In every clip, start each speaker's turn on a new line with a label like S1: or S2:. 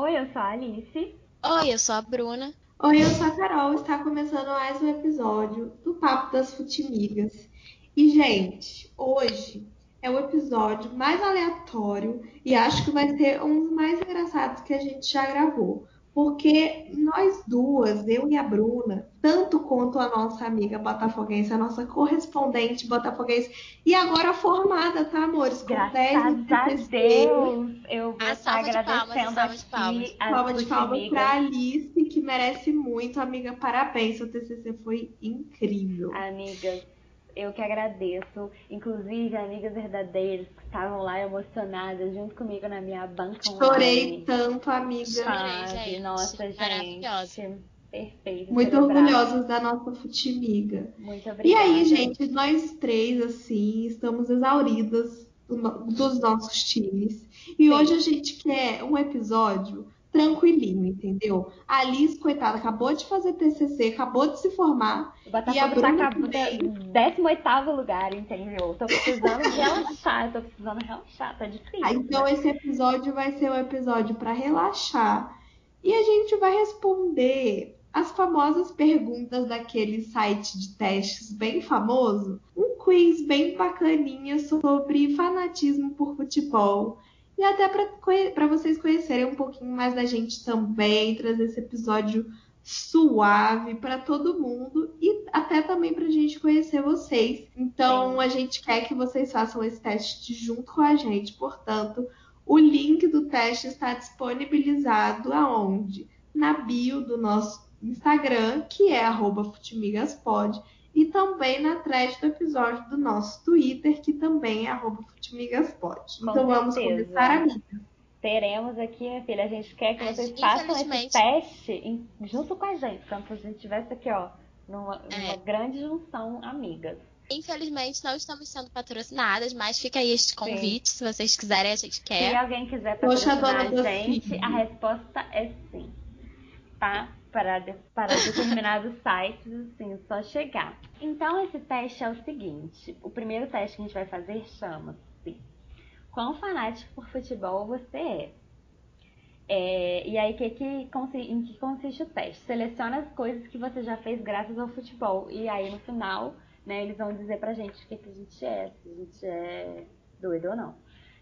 S1: Oi, eu sou a Alice.
S2: Oi, eu sou a Bruna.
S3: Oi, eu sou a Carol. Está começando mais um episódio do Papo das Futimigas. E, gente, hoje é o episódio mais aleatório e acho que vai ser um dos mais engraçados que a gente já gravou porque nós duas, eu e a Bruna, tanto quanto a nossa amiga botafoguense, a nossa correspondente botafoguense, e agora formada, tá, amores?
S1: Com Graças a Deus! Eu vou estar agradecendo
S2: palmas, palmas,
S3: aqui. Palma de palmas para Alice, que merece muito, amiga. Parabéns, seu TCC foi incrível.
S1: Amigas, eu que agradeço. Inclusive, amigas verdadeiras que estavam lá emocionadas junto comigo na minha banca
S3: Chorei online. tanto, amiga.
S2: Chorei, gente.
S1: Nossa, gente. Perfeito.
S3: Muito orgulhosos da nossa futimiga.
S1: Muito obrigada.
S3: E aí, gente, nós três, assim, estamos exauridas do, dos nossos times. E Sim. hoje a gente quer um episódio tranquilinho, entendeu? A Alice, coitada, acabou de fazer TCC, acabou de se formar.
S1: e a Bruna tá também... 18 lugar, entendeu? Tô precisando relaxar, tô precisando relaxar, tá difícil.
S3: Ah, então esse episódio vai ser um episódio para relaxar. E a gente vai responder as famosas perguntas daquele site de testes bem famoso. Um quiz bem bacaninha sobre fanatismo por futebol e até para vocês conhecerem um pouquinho mais da gente também, trazer esse episódio suave para todo mundo e até também para a gente conhecer vocês. Então Sim. a gente quer que vocês façam esse teste junto com a gente. Portanto, o link do teste está disponibilizado aonde? Na bio do nosso Instagram, que é @futimigaspod e também na thread do episódio do nosso Twitter, que também é arroba futimigaspod. Então
S1: Com
S3: vamos
S1: certeza.
S3: começar, amiga.
S1: Teremos aqui, minha filha, a gente quer que vocês façam esse teste em, junto com a gente, como se a gente estivesse aqui, ó, numa, é. numa grande junção amigas.
S2: Infelizmente, não estamos sendo patrocinadas, mas fica aí este convite. Sim. Se vocês quiserem, a gente quer.
S1: Se alguém quiser patrocinar Poxa, a gente, a resposta é sim. Tá? Para, de, para determinados sites, assim, só chegar. Então, esse teste é o seguinte: o primeiro teste que a gente vai fazer chama-se Quão fanático por futebol você é? é e aí, que, que, em que consiste o teste? Seleciona as coisas que você já fez graças ao futebol. E aí, no final, né, eles vão dizer pra gente o que, que a gente é, se a gente é doido ou não.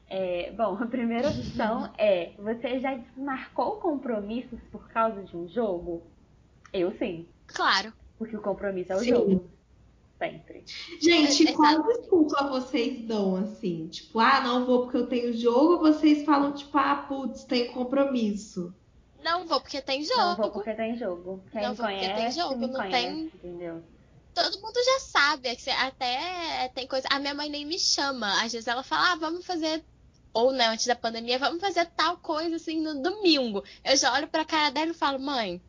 S1: É, bom, a primeira opção é: você já marcou compromissos por causa de um jogo? Eu sim.
S2: Claro.
S1: Porque o compromisso é o sim. jogo. Sempre.
S3: Gente, é, qual desculpa vocês dão assim? Tipo, ah, não vou porque eu tenho jogo, vocês falam, tipo, ah, putz, tem compromisso.
S2: Não vou porque tem jogo.
S1: Não vou porque tem jogo. Quem
S2: não vou
S1: conhece,
S2: porque tem jogo, não
S1: conhece,
S2: tem.
S1: Entendeu?
S2: todo mundo já sabe. Até tem coisa. A minha mãe nem me chama. Às vezes ela fala, ah, vamos fazer ou não, antes da pandemia, vamos fazer tal coisa assim no domingo. Eu já olho pra cara dela e falo, mãe,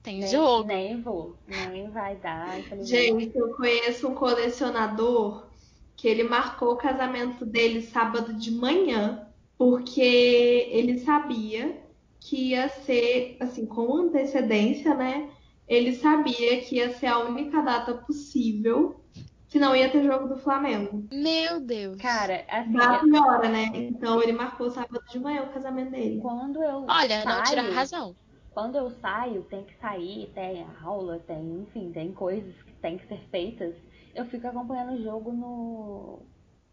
S2: tem
S1: nem,
S2: jogo.
S1: Nem vou, nem vai dar.
S3: Gente, eu conheço um colecionador que ele marcou o casamento dele sábado de manhã, porque ele sabia que ia ser, assim, com antecedência, né? Ele sabia que ia ser a única data possível que não ia ter jogo do Flamengo.
S2: Meu Deus.
S1: Cara, assim.
S3: Da hora, né? Então ele marcou sábado de manhã o casamento dele.
S1: Quando eu.
S2: Olha,
S1: saio,
S2: não tira a razão.
S1: Quando eu saio, tem que sair, tem aula, tem, enfim, tem coisas que tem que ser feitas. Eu fico acompanhando o jogo no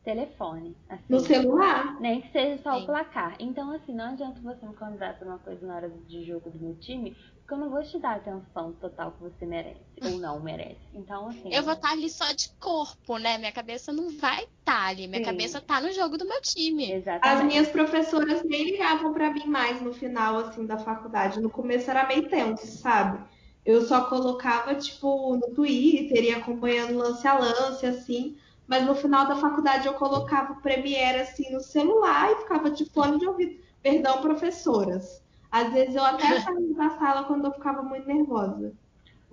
S1: telefone. Assim,
S3: no celular?
S1: Nem que seja só Sim. o placar. Então, assim, não adianta você me convidar pra uma coisa na hora de jogo do meu time, porque eu não vou te dar a atenção total que você merece ou não merece. Então, assim.
S2: Eu vou estar tá ali só de corpo, né? Minha cabeça não vai estar tá ali. Minha Sim. cabeça tá no jogo do meu time.
S1: Exatamente.
S3: As minhas professoras nem ligavam para mim mais no final, assim, da faculdade. No começo era meio tenso, sabe? Eu só colocava, tipo, no Twitter e acompanhando lance a lance, assim. Mas no final da faculdade eu colocava o Premiere, assim, no celular e ficava de fone de ouvido. Perdão, professoras. Às vezes eu até saía da sala quando eu ficava muito nervosa.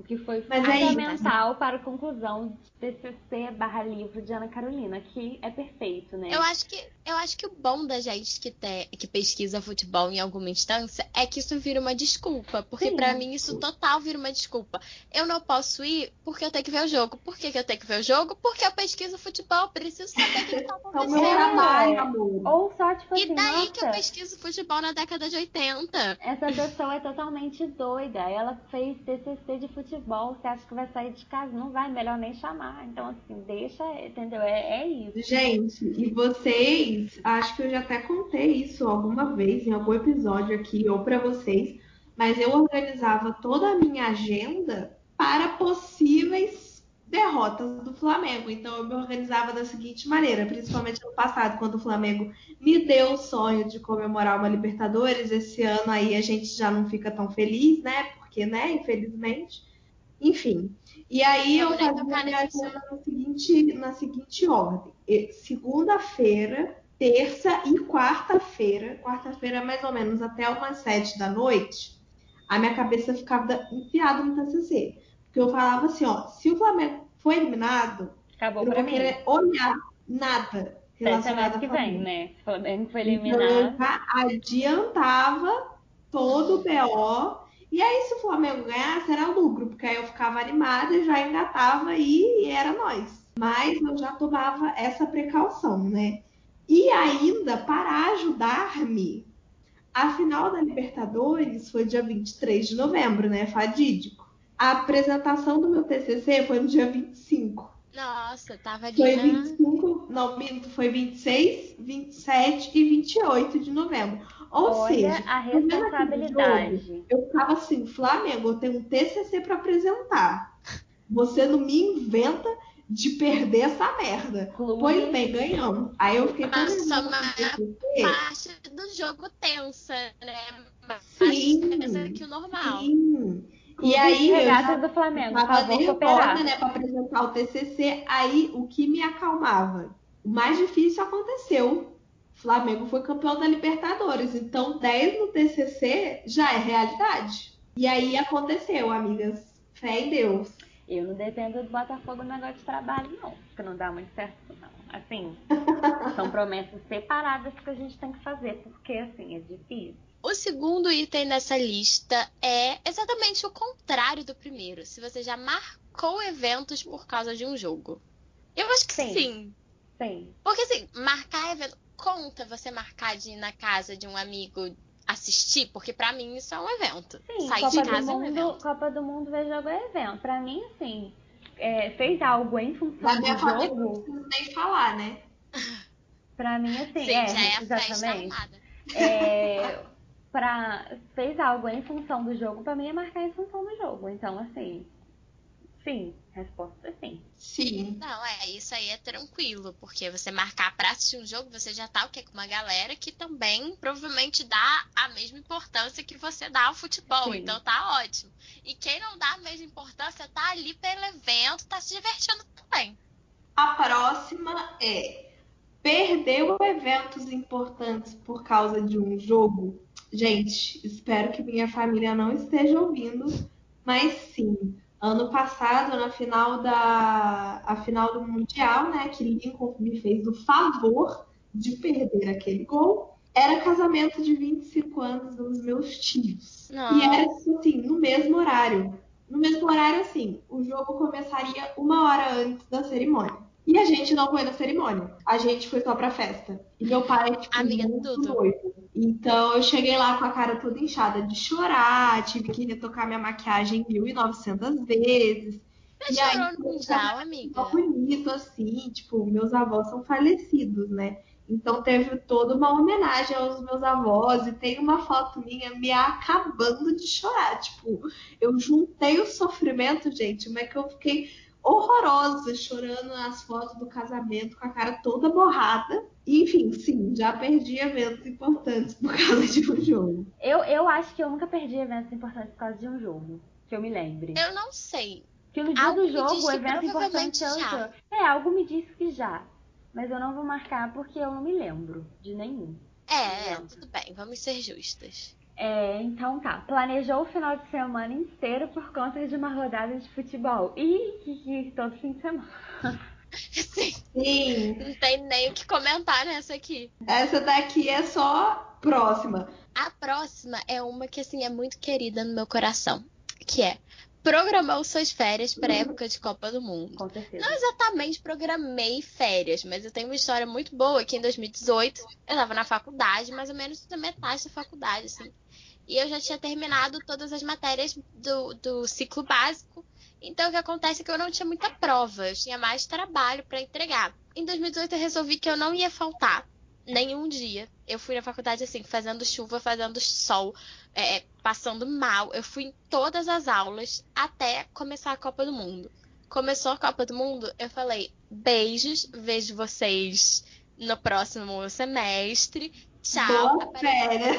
S1: O que foi Mas fundamental é para a conclusão de TCC barra livro de Ana Carolina, que é perfeito, né?
S2: Eu acho que, eu acho que o bom da gente que, te, que pesquisa futebol em alguma instância é que isso vira uma desculpa. Porque para mim isso total vira uma desculpa. Eu não posso ir porque eu tenho que ver o jogo. Por que, que eu tenho que ver o jogo? Porque eu pesquiso futebol, preciso saber o que está acontecendo. É o meu
S3: trabalho, amor.
S1: Ou só, tipo
S2: assim,
S1: E
S2: daí
S1: nossa,
S2: que eu pesquiso futebol na década de 80.
S1: Essa pessoa é totalmente doida. Ela fez TCC de futebol futebol, você acha que vai sair de casa? Não vai, melhor nem chamar. Então, assim, deixa, entendeu? É, é isso.
S3: Gente, e vocês, acho que eu já até contei isso alguma vez em algum episódio aqui, ou para vocês, mas eu organizava toda a minha agenda para possíveis derrotas do Flamengo. Então eu me organizava da seguinte maneira, principalmente no passado, quando o Flamengo me deu o sonho de comemorar uma Libertadores, esse ano aí a gente já não fica tão feliz, né? Porque, né, infelizmente. Enfim. E aí eu fazia minha agenda na seguinte, na seguinte ordem. Segunda-feira, terça e quarta-feira, quarta-feira mais ou menos até umas sete da noite, a minha cabeça ficava enfiada no TCC. Porque eu falava assim, ó, se o Flamengo foi eliminado,
S1: Acabou
S3: eu não
S1: vou
S3: mim. querer olhar nada relacionado
S1: ao que vem, né? O Flamengo foi eliminado... Então eu
S3: já adiantava todo o BO e aí, se o Flamengo ganhasse, era lucro, porque aí eu ficava animada, já engatava e, e era nós. Mas eu já tomava essa precaução, né? E ainda, para ajudar-me, a final da Libertadores foi dia 23 de novembro, né? Fadídico. A apresentação do meu TCC foi no dia 25.
S2: Nossa, tava ali
S3: Foi 25, não, foi 26, 27 e 28 de novembro. Ou
S1: Olha
S3: seja,
S1: a responsabilidade.
S3: Jogo, eu ficava assim, Flamengo, eu tenho um TCC para apresentar. Você não me inventa de perder essa merda. Clube. Pois bem, ganhamos. Aí eu fiquei
S2: tão Nossa, mas parte do jogo tensa, né? Mais
S3: sim,
S2: tensa que o normal.
S3: Sim. E aí, eu
S1: já do Flamengo, tava
S3: nervosa, né, para apresentar o TCC. Aí, o que me acalmava? O mais difícil aconteceu. Flamengo foi campeão da Libertadores. Então, 10 no TCC já é realidade. E aí aconteceu, amigas. Fé em Deus.
S1: Eu não dependo do Botafogo no negócio de trabalho, não. Porque não dá muito certo, não. Assim, são promessas separadas que a gente tem que fazer. Porque, assim, é difícil.
S2: O segundo item nessa lista é exatamente o contrário do primeiro. Se você já marcou eventos por causa de um jogo. Eu acho que sim.
S1: Sim. sim.
S2: Porque assim, marcar evento conta você marcar de ir na casa de um amigo assistir, porque para mim isso é um evento.
S1: Sim,
S2: Sair
S1: Copa
S2: de casa
S1: do
S2: é um
S1: mundo,
S2: evento.
S1: Copa do Mundo ver jogo é evento. Para mim, assim, é, fez algo em função
S3: da
S1: do
S3: minha
S1: jogo.
S3: Não nem falar, né?
S1: Pra mim, assim,
S2: Sim,
S1: é,
S2: já é a
S1: exatamente. É, pra, fez algo em função do jogo, pra mim é marcar em função do jogo. Então, assim, sim, resposta é sim.
S3: Sim.
S2: Não, é, isso aí é tranquilo, porque você marcar pra assistir um jogo, você já tá o quê? Com uma galera que também provavelmente dá a mesma importância que você dá ao futebol,
S1: Sim.
S2: então tá ótimo. E quem não dá a mesma importância tá ali pelo evento, tá se divertindo também.
S3: A próxima é perdeu eventos importantes por causa de um jogo. Gente, espero que minha família não esteja ouvindo, mas sim. Ano passado, na final da a final do Mundial, né, que Lincoln me fez o favor de perder aquele gol, era casamento de 25 anos dos meus tios.
S2: Não.
S3: E era assim, no mesmo horário. No mesmo horário, assim, o jogo começaria uma hora antes da cerimônia. E a gente não foi na cerimônia. A gente foi só pra festa. E meu pai, tipo,
S2: Amiga,
S3: muito doido. Então eu cheguei lá com a cara toda inchada de chorar, tive que retocar minha maquiagem 1.900 vezes.
S2: Você
S3: E aí,
S2: no Mundial, amiga?
S3: Bonito, assim, tipo, meus avós são falecidos, né? Então teve toda uma homenagem aos meus avós e tem uma foto minha me acabando de chorar. Tipo, eu juntei o sofrimento, gente, mas que eu fiquei horrorosa chorando as fotos do casamento com a cara toda borrada. Enfim, sim, já perdi eventos importantes por causa de um jogo.
S1: Eu, eu acho que eu nunca perdi eventos importantes por causa de um jogo. Que eu me lembre.
S2: Eu não sei.
S1: Que no dia
S2: Algo
S1: do
S2: me
S1: jogo, o
S2: que
S1: evento importante
S2: provavelmente
S1: é o
S2: já.
S1: jogo. É, algo me disse que já. Mas eu não vou marcar porque eu não me lembro de nenhum.
S2: É, é, tudo bem, vamos ser justas.
S1: É, então tá. Planejou o final de semana inteiro por conta de uma rodada de futebol. Ih, que, que todo fim de semana.
S2: Sim.
S3: Sim.
S2: Não tem nem o que comentar nessa aqui.
S3: Essa daqui é só próxima.
S2: A próxima é uma que assim é muito querida no meu coração, que é programou suas férias para época de Copa do Mundo.
S1: Com certeza.
S2: Não exatamente programei férias, mas eu tenho uma história muito boa que em 2018 eu estava na faculdade, mais ou menos na metade da faculdade, assim. E eu já tinha terminado todas as matérias do, do ciclo básico. Então o que acontece é que eu não tinha muita prova, eu tinha mais trabalho para entregar. Em 2018 eu resolvi que eu não ia faltar nenhum dia. Eu fui na faculdade assim, fazendo chuva, fazendo sol, é, passando mal. Eu fui em todas as aulas até começar a Copa do Mundo. Começou a Copa do Mundo, eu falei: beijos, vejo vocês no próximo semestre. Tchau.
S3: Boa férias.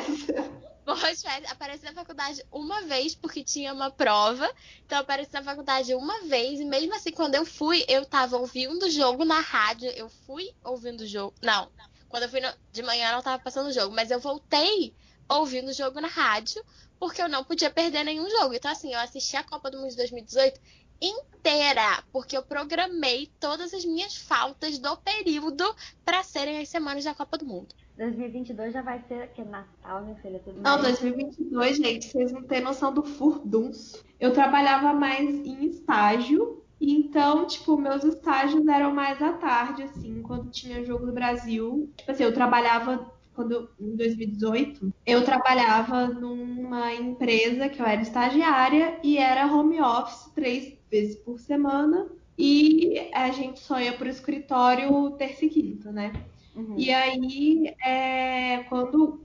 S2: Boas férias. Apareci na faculdade uma vez porque tinha uma prova. Então apareci na faculdade uma vez. E mesmo assim, quando eu fui, eu tava ouvindo o jogo na rádio. Eu fui ouvindo o jogo. Não. Quando eu fui no... de manhã não tava passando o jogo. Mas eu voltei ouvindo o jogo na rádio. Porque eu não podia perder nenhum jogo. Então, assim, eu assisti a Copa do Mundo de 2018 inteira, porque eu programei todas as minhas faltas do período para serem as semanas da Copa do Mundo.
S1: 2022 já vai ser que Natal, minha filha, tudo
S3: Não,
S1: mais.
S3: 2022, gente, vocês não têm noção do furdunço. Eu trabalhava mais em estágio, então, tipo, meus estágios eram mais à tarde, assim, quando tinha jogo do Brasil. Tipo assim, eu trabalhava quando em 2018, eu trabalhava numa empresa que eu era estagiária e era home office três vezes por semana e a gente só ia pro escritório terça e quinta, né?
S1: Uhum.
S3: E aí, é, quando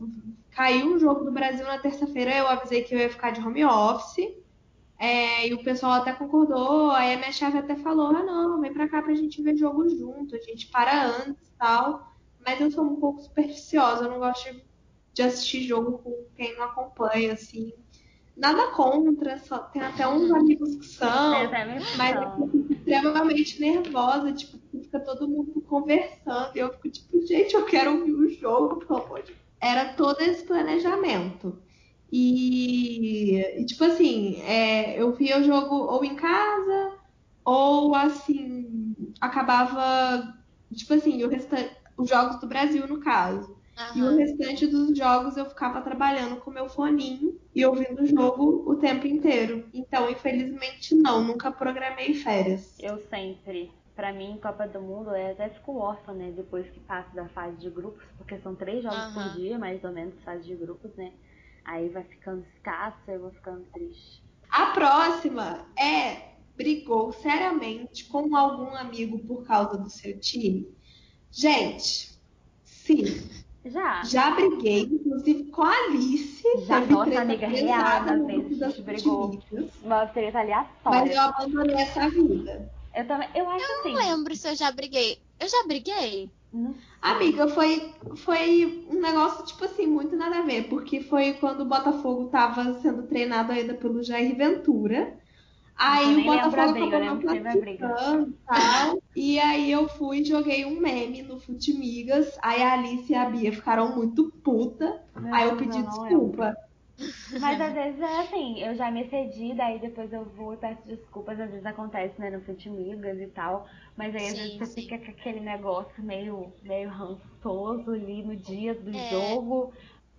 S3: caiu o jogo do Brasil na terça-feira, eu avisei que eu ia ficar de home office. É, e o pessoal até concordou. Aí a minha chefe até falou: ah, não, vem pra cá pra gente ver jogo junto, a gente para antes e tal. Mas eu sou um pouco supersticiosa, eu não gosto de, de assistir jogo com quem não acompanha, assim. Nada contra, só tem até uns amigos que são. Mas eu fico extremamente nervosa, tipo, fica todo mundo conversando. E eu fico tipo, gente, eu quero ouvir o jogo, pelo amor de Deus. Era todo esse planejamento. E, e, tipo assim, é, eu via o jogo ou em casa, ou assim, acabava, tipo assim, o restante, os jogos do Brasil, no caso. E o restante dos jogos eu ficava trabalhando com meu foninho e ouvindo o jogo o tempo inteiro. Então, infelizmente, não, nunca programei férias.
S1: Eu sempre. Pra mim, Copa do Mundo, eu até fico órfã, né? Depois que passa da fase de grupos, porque são três jogos
S2: Aham.
S1: por dia, mais ou menos, fase de grupos, né? Aí vai ficando escasso, eu vou ficando triste.
S3: A próxima é brigou seriamente com algum amigo por causa do seu time? Gente, sim,
S1: Já.
S3: já briguei, inclusive com a Alice.
S1: Já, nossa amiga reada,
S3: no
S1: vezes a gente brigou. Uma treta
S3: Mas
S1: aleatória.
S3: eu abandonei essa vida.
S1: Eu também. Eu acho
S2: Eu
S1: assim.
S2: não lembro se eu já briguei. Eu já briguei?
S3: Amiga, foi, foi um negócio, tipo assim, muito nada a ver, porque foi quando o Botafogo tava sendo treinado ainda pelo Jair Ventura. Aí o Botafogo
S1: briga,
S3: acabou não classificando e tal. E aí eu fui e joguei um meme no Futimigas. Aí a Alice e a Bia ficaram muito puta.
S1: Meu
S3: Aí eu pedi
S1: não
S3: desculpa.
S1: Mas às vezes é assim, eu já me excedi, daí depois eu vou e peço desculpas, às vezes acontece, né, no Futimigas e tal. Mas aí às
S2: Sim,
S1: vezes você
S2: sim.
S1: fica com aquele negócio meio, meio rançoso ali no dia do
S2: É.
S1: jogo.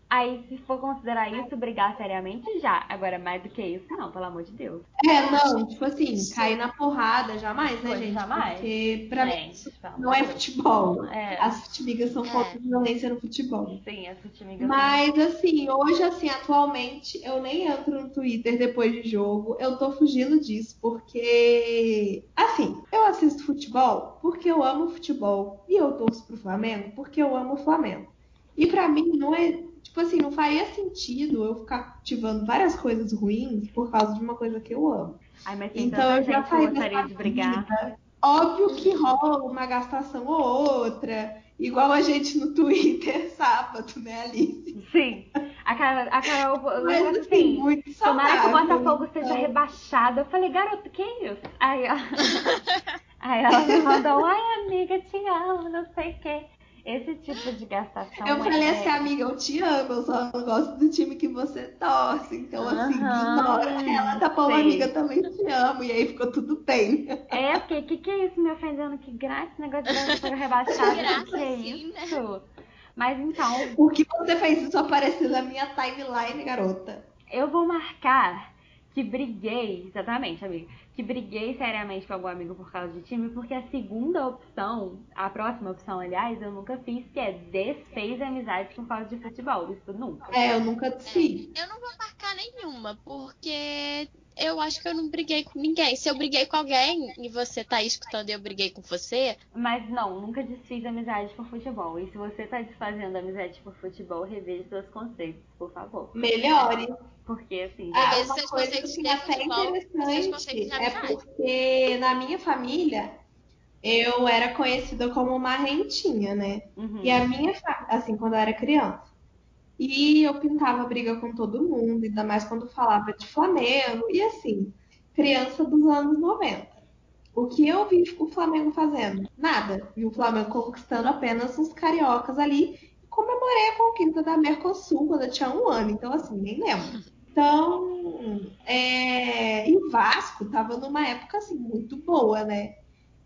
S1: Aí se for considerar isso, brigar seriamente, já. Agora, mais do que isso, não, pelo amor de Deus.
S3: É, não, tipo assim, cair na porrada jamais, né, gente?
S1: jamais.
S3: Porque pra mim
S1: Gente,
S3: isso
S1: pelo
S3: não é
S1: de
S3: futebol.
S1: É.
S3: As Futimigas são
S2: É.
S3: contra a violência no futebol.
S1: Sim, as Futimigas.
S3: Mas assim, hoje assim, atualmente, eu nem entro no Twitter depois de jogo. Eu tô fugindo disso, porque assim, eu assisto futebol porque eu amo futebol. E eu torço pro Flamengo porque eu amo o Flamengo. E pra mim não é, tipo assim, não faria sentido eu ficar cultivando várias coisas ruins por causa de uma coisa que eu amo.
S1: Ai, mas tem
S3: Então eu já saí
S1: gostaria de brigar.
S3: vida. Óbvio que rola uma gastação ou outra, igual a gente no Twitter sábado, né, Alice?
S1: Sim. A Carol, a Carol
S3: Mas assim,
S1: assim,
S3: muito
S1: tomara que o Botafogo
S3: então.
S1: seja rebaixado. Eu falei, garoto, que isso? Aí ela, aí ela me mandou, ai amiga, te amo, não sei o quê. Esse tipo de gastação.
S3: Eu falei
S1: é...
S3: assim, amiga, eu te amo, eu só não gosto do time que você torce. Então, assim, ignora. Ela tá falando, amiga, também te amo. E aí ficou tudo bem.
S1: É, porque o que, que é isso me ofendendo? Que graça esse negócio de ser rebaixado.
S2: Que graça,
S1: que é
S2: sim, né?
S1: isso? Mas então,
S3: Por que você fez isso aparecer na minha timeline, garota?
S1: eu vou marcar que briguei, exatamente, amigo, que briguei seriamente com algum amigo por causa de time, porque a segunda opção, a próxima opção, aliás, eu nunca fiz, que é desfez amizade por causa de futebol. Isso nunca.
S3: É, eu nunca desfiz.
S2: Eu não vou marcar nenhuma, porque eu acho que eu não briguei com ninguém. Se eu briguei com alguém e você tá aí escutando e eu briguei com você,
S1: Mas não, nunca desfiz amizade por futebol. E se você tá desfazendo amizade por futebol, reveja seus conceitos, por favor.
S3: Melhore.
S1: Porque assim,
S3: Ah,
S2: Reveja
S3: uma
S2: seus conceitos
S3: que
S2: de
S3: é
S2: futebol, seus conceitos
S3: é porque na minha família eu era conhecida como uma rentinha, né?
S1: uhum.
S3: E a minha, assim, quando eu era criança. E eu pintava briga com todo mundo, ainda mais quando falava de Flamengo. E assim, criança dos anos 90. O que eu vi o Flamengo fazendo? Nada. Vi o Flamengo conquistando apenas uns cariocas ali. Comemorei a conquista da Mercosul quando eu tinha um ano. Então, assim, nem lembro. Então, é... e Vasco tava numa época, assim, muito boa, né?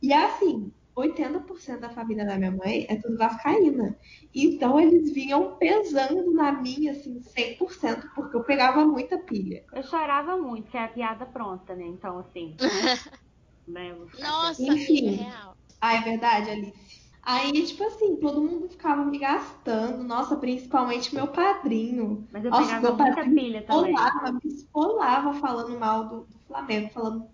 S3: E assim, 80% da família da minha mãe é tudo vascaína. Então eles vinham pesando na minha, assim, 100%, porque eu pegava muita pilha.
S1: Eu chorava muito, que é a piada pronta, né? Então, assim. né,
S2: nossa,
S3: Enfim.
S2: amiga, real.
S3: Ah, é verdade, Alice? Aí, tipo assim, todo mundo ficava me gastando. Nossa, principalmente meu padrinho.
S1: Mas eu
S3: Nossa,
S1: pegava
S3: meu
S1: muita
S3: padrinho
S1: pilha também.
S3: Esfolava, me esfolava falando mal do, do Flamengo, falando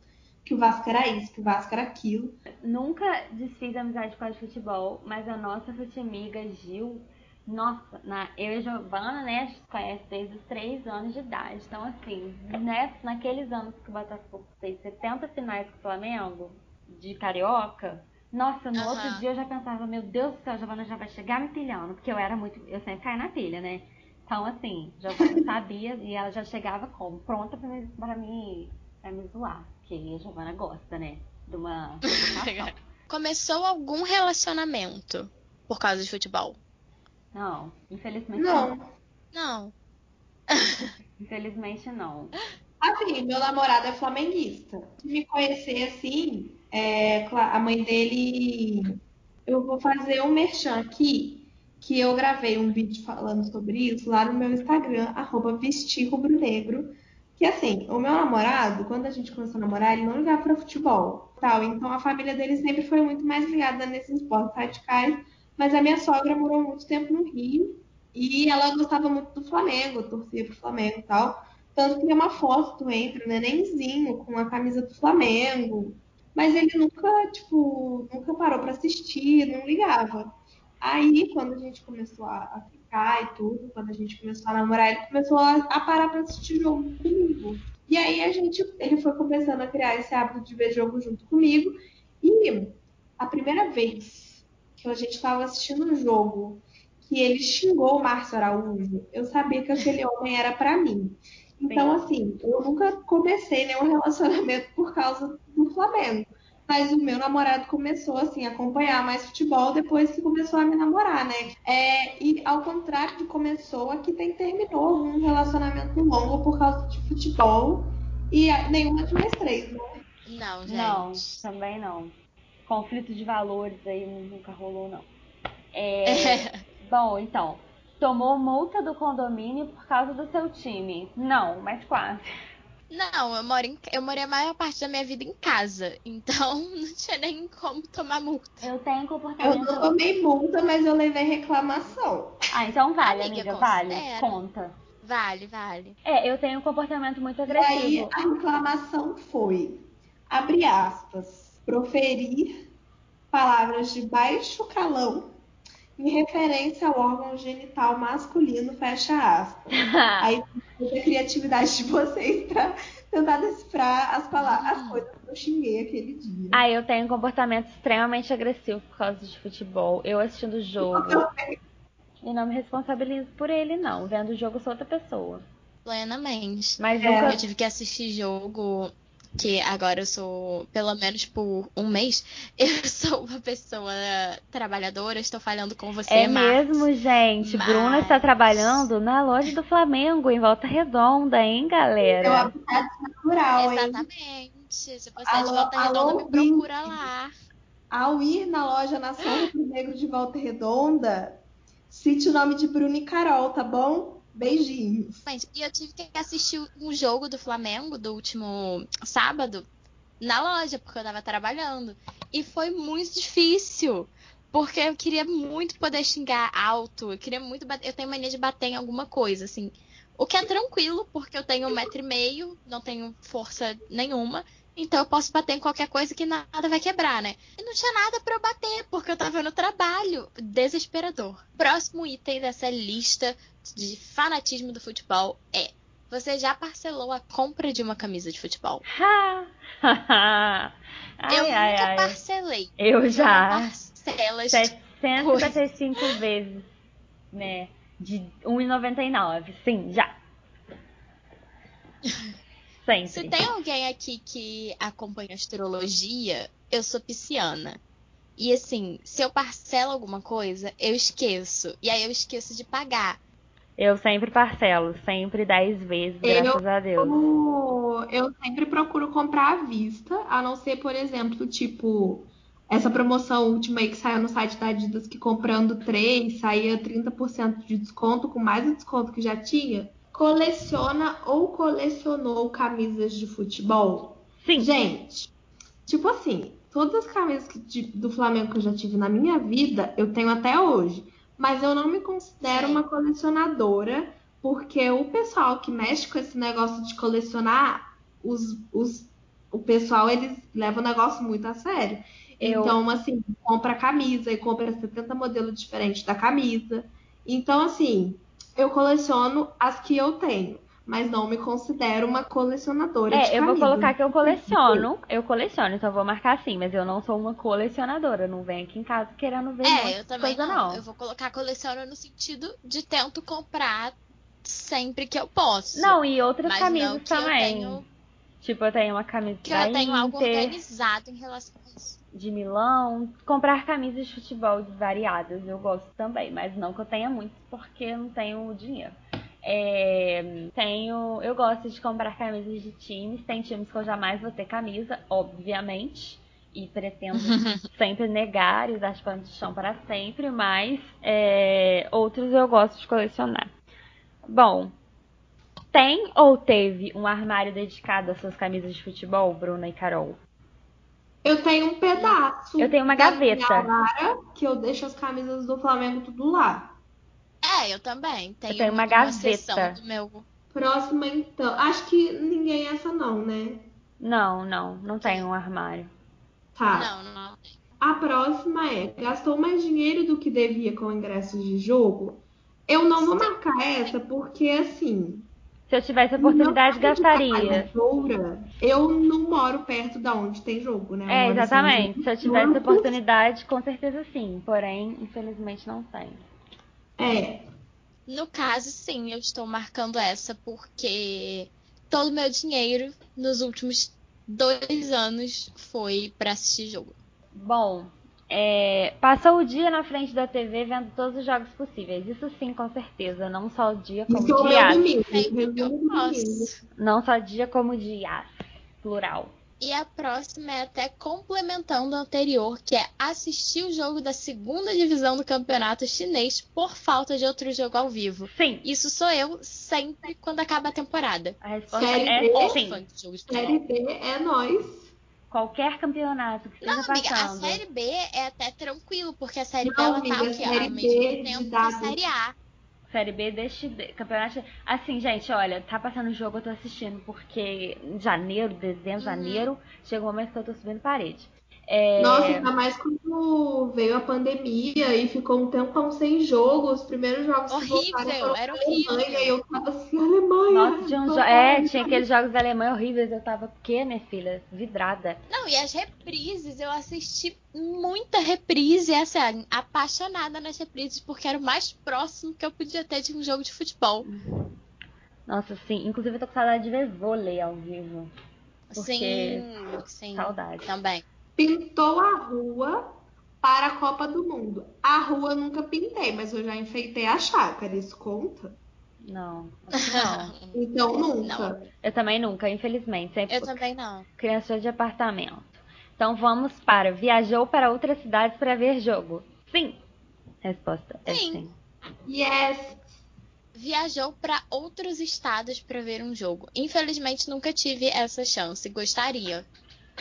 S3: que o Vasco era isso, que o Vasco era aquilo.
S1: Nunca desfiz amizade por causa de futebol, mas a nossa futimiga Gil, nossa, na, eu e a Giovana, né, a gente se conhece desde os 3 anos de idade. Então, assim, né, naqueles anos que o Botafogo fez 70 finais com o Flamengo, de carioca, nossa, no
S2: Aham.
S1: outro dia eu já pensava, meu Deus do céu, a Giovana já vai chegar me pilhando, porque eu era muito. Eu sempre caí na pilha, né? Então, assim, Giovana sabia e ela já chegava como? Pronta pra me, pra me, pra me zoar. Porque a Giovana gosta, né? De uma.
S2: Começou algum relacionamento por causa de futebol?
S1: Não, infelizmente não.
S3: Não.
S2: Não.
S1: Infelizmente não.
S3: Assim, meu namorado é flamenguista. Se me conhecer assim, é, a mãe dele. Eu vou fazer um merchan aqui, que eu gravei um vídeo falando sobre isso lá no meu Instagram, arroba vestir rubro-negro. Que assim, o meu namorado, quando a gente começou a namorar, ele não ligava para futebol. Tal. Então a família dele sempre foi muito mais ligada nesses esportes radicais. Mas a minha sogra morou muito tempo no Rio e ela gostava muito do Flamengo, torcia pro Flamengo tal. Tanto que tem uma foto entre o nenenzinho com a camisa do Flamengo. Mas ele nunca, tipo, nunca parou pra assistir, não ligava. Aí, quando a gente começou a ficar e tudo, quando a gente começou a namorar, ele começou a, a parar pra assistir jogo comigo. E aí a gente, ele foi começando a criar esse hábito de ver jogo junto comigo. E a primeira vez que a gente estava assistindo um jogo que ele xingou o Márcio Araújo, eu sabia que aquele homem era pra mim. Então, assim, eu nunca comecei nenhum relacionamento por causa do Flamengo. Mas o meu namorado começou, assim, a acompanhar mais futebol depois que começou a me namorar, né? É, e ao contrário de começou, aqui tem terminou um relacionamento longo por causa de futebol. E a- nenhuma de nós três, né?
S2: Não, gente.
S1: Não, também não. Conflito de valores aí nunca rolou, não. É, bom, então. Tomou multa do condomínio por causa do seu time. Não, mas quase.
S2: Não, eu, moro em, eu morei a maior parte da minha vida em casa. Então não tinha nem como tomar multa.
S1: Eu tenho
S3: Eu não
S1: comportamento.
S3: tomei multa, mas eu levei reclamação.
S1: Ah, então vale,
S2: Amiga,
S1: amiga, vale. Conta.
S2: Vale, vale.
S1: É, eu tenho um comportamento muito
S3: E aí
S1: agressivo.
S3: a reclamação foi, abre aspas, proferir palavras de baixo calão em referência ao órgão genital masculino, fecha aspas. Aí a criatividade de vocês pra tentar decifrar as palavras, as coisas que eu xinguei aquele dia.
S1: Ah, eu tenho um comportamento extremamente agressivo por causa de futebol. Eu assistindo o jogo. E não me responsabilizo por ele, não. Vendo o jogo, sou outra pessoa.
S2: Plenamente.
S1: Mas
S3: É.
S1: nunca.
S2: Eu tive que assistir jogo que agora eu sou, pelo menos por um mês, eu sou uma pessoa trabalhadora, estou falhando com você,
S1: É mesmo, gente.
S2: Mas...
S1: Bruna está trabalhando na loja do Flamengo, em Volta Redonda, hein, galera?
S3: É habitat natural, hein?
S2: Exatamente. Se você é de Volta Redonda, me procura lá.
S3: Ao ir na loja Nação Rubro Negro de Volta Redonda, cite o nome de Bruno e Carol, tá bom? Beijinhos.
S2: E eu tive que assistir um jogo do Flamengo do último sábado na loja, porque eu tava trabalhando. E foi muito difícil. Porque eu queria muito poder xingar alto. Eu queria muito bater. Eu tenho mania de bater em alguma coisa, assim. O que é tranquilo, porque eu tenho um metro e meio, não tenho força nenhuma. Então eu posso bater em qualquer coisa que nada vai quebrar, né? E não tinha nada para eu bater, porque eu tava no trabalho. Desesperador. Próximo item dessa lista de fanatismo do futebol é: você já parcelou a compra de uma camisa de futebol?
S1: ai,
S2: eu
S1: ai,
S2: nunca
S1: ai.
S2: parcelei.
S1: Eu já.
S2: Parcelas
S1: 755 vezes, né? De 1,99. Sim, já. Sempre.
S2: Se tem alguém aqui que acompanha astrologia, eu sou pisciana. E assim, se eu parcelo alguma coisa, eu esqueço. E aí eu esqueço de pagar.
S1: Eu sempre parcelo, sempre 10 vezes, graças
S3: eu,
S1: a Deus.
S3: Eu sempre procuro comprar à vista, a não ser, por exemplo, tipo, essa promoção última aí que saiu no site da Adidas, que comprando três saía 30% de desconto, com mais o desconto que já tinha. Coleciona ou colecionou camisas de futebol?
S1: Sim.
S3: Gente, tipo assim, todas as camisas que, do Flamengo que eu já tive na minha vida, eu tenho até hoje. Mas eu não me considero uma colecionadora, porque o pessoal que mexe com esse negócio de colecionar, os, os, o pessoal, eles levam o negócio muito a sério.
S1: Eu-
S3: Então, assim, compra camisa e compra 70 modelos diferentes da camisa. Então, assim, eu coleciono as que eu tenho, mas não me considero uma colecionadora de
S1: É, eu vou colocar que eu coleciono. Eu coleciono, então eu vou marcar assim, mas eu não sou uma colecionadora. Não vem aqui em casa querendo ver
S2: É, eu também
S1: coisa,
S2: não.
S1: não.
S2: Eu vou colocar coleciono no sentido de tento comprar sempre que eu posso.
S1: Não, e outras
S2: mas
S1: camisas
S2: não que
S1: também.
S2: eu tenho
S1: Tipo, eu tenho uma camisa
S2: que
S1: da
S2: eu tenho algo
S1: Inter,
S2: organizado em relação a isso.
S1: De Milão. Comprar camisas de futebol variadas, eu gosto também, mas não que eu tenha muitas, porque eu não tenho dinheiro. É, tenho, eu gosto de comprar camisas de times. Tem times que eu jamais vou ter camisa, obviamente. E pretendo sempre negar e usar as panos de chão para sempre, mas é, outros eu gosto de colecionar. Bom, tem ou teve um armário dedicado às suas camisas de futebol, Bruna e Carol?
S3: Eu tenho um pedaço.
S1: Eu tenho uma gaveta.
S3: arara, que eu deixo as camisas do Flamengo tudo lá.
S2: É, eu também. Tenho,
S1: tenho uma
S2: uma
S1: gaveta.
S2: do meu.
S3: Próxima, então. Acho que ninguém é essa, não, né?
S1: Não, não, não tem um armário.
S3: Tá.
S2: Não, não.
S3: A próxima é: gastou mais dinheiro do que devia com ingressos de jogo? Eu não vou marcar essa porque, assim.
S1: Se eu tivesse a oportunidade,
S3: caso de
S1: gastaria.
S3: trabalhadora, Eu não moro perto da onde tem jogo, né? Eu
S1: É,
S3: assim,
S1: exatamente. Se eu tivesse a oportunidade, com certeza sim. Porém, infelizmente não tem.
S3: É.
S2: No caso, sim, eu estou marcando essa porque todo o meu dinheiro nos últimos dois anos foi pra assistir jogo.
S1: Bom, é, passou o dia na frente da TV vendo todos os jogos possíveis. Isso sim, com certeza. Não só o dia como
S3: Isso é
S1: dias.
S3: do domingo.
S2: posso.
S1: Não só dia como dias. Plural.
S2: E a próxima é até complementando a anterior, que é assistir o jogo da segunda divisão do campeonato chinês por falta de outro jogo ao vivo.
S1: Sim,
S2: Isso sou eu sempre quando acaba a temporada.
S1: a resposta
S3: Série
S1: é
S3: B?
S1: sim.
S3: Série. B é nós.
S1: Qualquer campeonato que
S2: Não,
S1: esteja
S2: amiga, a
S1: passando.
S2: Série B é até tranquilo, porque a Série B
S3: Não,
S2: ela
S3: amiga,
S2: tá o quê?
S3: Série
S2: Ao
S3: B
S2: tempo que
S3: dados.
S2: a Série A.
S1: Série B deste de- campeonato. Assim, gente, olha, tá passando o jogo, eu tô assistindo, porque em janeiro, dezembro,
S2: Uhum.
S1: janeiro, chega um momento que eu tô subindo parede. É,
S3: Nossa, ainda mais quando veio a pandemia e ficou um tempão sem jogo. Os primeiros jogos que
S2: Horrível,
S3: voltaram foram
S2: era
S3: pra Alemanha.
S2: horrível.
S3: E eu tava assim, Alemanha.
S1: Nossa, tinha um jo- é, tinha aqueles jogos da Alemanha horríveis, eu tava, o quê, minha filha? Vidrada.
S2: Não, e as reprises, eu assisti muita reprise, assim, apaixonada nas reprises, porque era o mais próximo que eu podia ter de um jogo de futebol.
S1: Nossa, sim. Inclusive, eu tô com saudade de ver vôlei ao vivo. Porque
S2: Sim, sim.
S1: saudade.
S2: Também.
S3: Pintou a rua para a Copa do Mundo. A rua eu nunca pintei, mas eu já enfeitei a chácara. Isso conta?
S1: Não, não.
S3: Então nunca.
S2: Não.
S1: Eu também nunca, infelizmente. Sempre
S2: Eu também não.
S1: criança de apartamento. Então vamos para viajou para outras cidades para ver jogo. Sim. Resposta é
S2: Sim.
S1: sim.
S3: Yes.
S2: Viajou para outros estados para ver um jogo. Infelizmente nunca tive essa chance. Gostaria.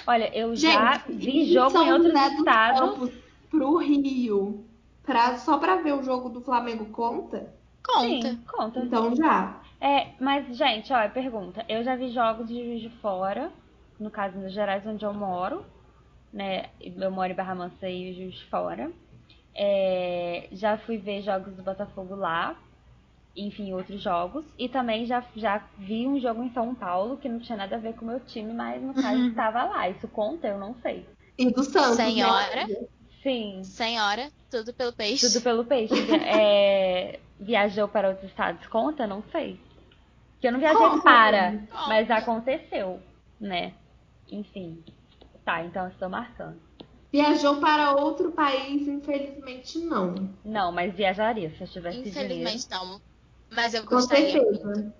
S1: Olha, eu já
S3: Gente,
S1: vi
S3: e
S1: jogo em outros estados.
S3: Pro Rio. Pra, só pra ver o jogo do Flamengo conta?
S2: Conta.
S1: Sim, conta.
S3: Então já.
S1: É, mas, gente, ó, pergunta. Eu já vi jogos de Juiz de Fora, no caso, Minas Gerais, onde eu moro, né? Eu moro em Barra Mansa e Juiz de Fora. É, já fui ver jogos do Botafogo lá, enfim, outros jogos. E também já, já vi um jogo em São Paulo, que não tinha nada a ver com o meu time, mas no caso estava lá. Isso conta? Eu não sei.
S3: E do Santos.
S2: Senhora.
S3: né?
S1: Sim,
S2: Senhora, tudo pelo peixe.
S1: tudo pelo peixe. É, viajou para outros estados, conta? Não sei. Que eu não viajei
S3: Conta.
S1: para,
S2: Conta.
S1: mas aconteceu, né? Enfim. Tá, então eu estou marcando.
S3: Viajou para outro país, infelizmente não.
S1: Não, mas viajaria se eu tivesse dinheiro.
S2: Infelizmente não. Mas eu gostaria muito.
S3: certeza.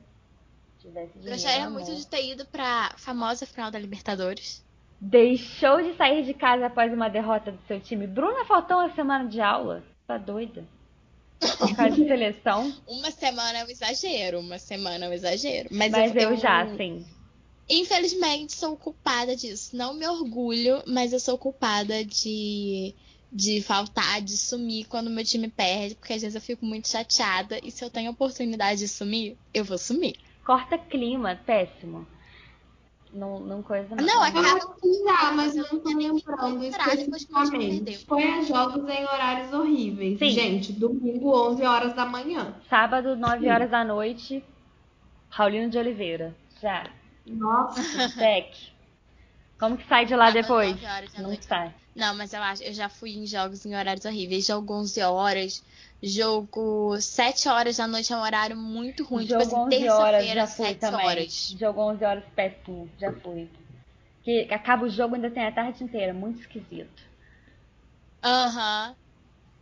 S1: Tivesse dinheiro,
S2: Gostaria
S1: amor.
S2: muito de ter ido pra famosa final da Libertadores.
S1: Deixou de sair de casa após uma derrota do seu time. Bruna faltou uma semana de aula. Tá doida? Por causa de seleção.
S2: Uma semana é um exagero, uma semana é um exagero. Mas,
S1: Mas eu já, sim.
S2: Infelizmente, sou culpada disso. Não me orgulho, mas eu sou culpada de, de faltar, de sumir quando meu time perde, porque às vezes eu fico muito chateada. E se eu tenho oportunidade de sumir, eu vou sumir.
S1: Corta clima, péssimo. Não, não coisa
S2: Não, é
S3: Eu
S2: acaba
S3: mas
S2: eu
S3: não tô
S2: não
S3: lembrando especificamente. Foi a jogos em horários horríveis.
S1: Sim.
S3: Gente, domingo, 11 horas da manhã.
S1: Sábado, 9
S3: Sim.
S1: horas da noite. Raulino de Oliveira. Já.
S3: Nossa.
S1: Sec. Como que sai de lá
S2: Sábado,
S1: depois?
S2: 9 horas da
S1: Não
S2: noite.
S1: sai.
S2: Não, mas eu acho, eu já fui em jogos em horários horríveis. Jogo 11 horas, jogo 7 horas da noite é um horário muito ruim.
S1: Jogo
S2: tipo assim,
S1: 11 horas, já fui
S2: 7
S1: também.
S2: horas.
S1: Jogo 11 horas péssimo, já fui. Que acaba o jogo ainda tem a tarde inteira, muito esquisito.
S2: Aham.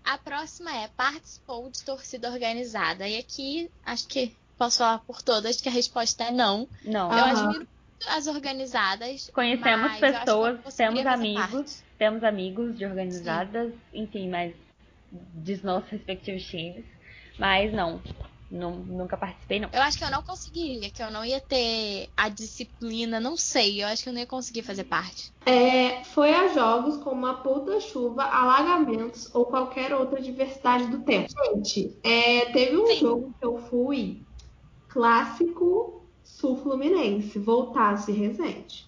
S2: A próxima é participou de torcida organizada. E aqui, acho que posso falar por todas que a resposta é não.
S1: Não.
S2: Eu
S3: Aham.
S2: admiro as organizadas.
S1: Conhecemos
S2: mas eu acho que eu
S1: pessoas,
S2: não
S1: temos amigos,
S2: parte.
S1: temos amigos de organizadas, enfim, mas dos nossos respectivos times. Mas não, nu- nunca participei não.
S2: Eu acho que eu não conseguiria, que eu não ia ter a disciplina, não sei. Eu acho que eu não ia conseguir fazer parte.
S3: É, foi a jogos com uma puta chuva, alagamentos ou qualquer outra diversidade do tempo. Gente, é, teve um
S2: Sim.
S3: jogo que eu fui clássico sul-fluminense, voltasse Resende,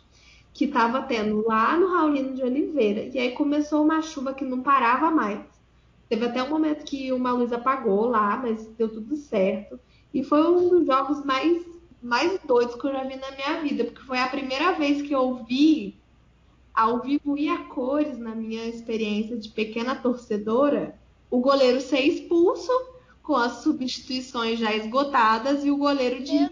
S3: que tava tendo lá no Raulino de Oliveira. E aí começou uma chuva que não parava mais. Teve até um momento que uma luz apagou lá, mas deu tudo certo. E foi um dos jogos mais, mais doidos que eu já vi na minha vida, porque foi a primeira vez que eu vi ao vivo e a cores, na minha experiência de pequena torcedora, o goleiro ser expulso com as substituições já esgotadas e o goleiro de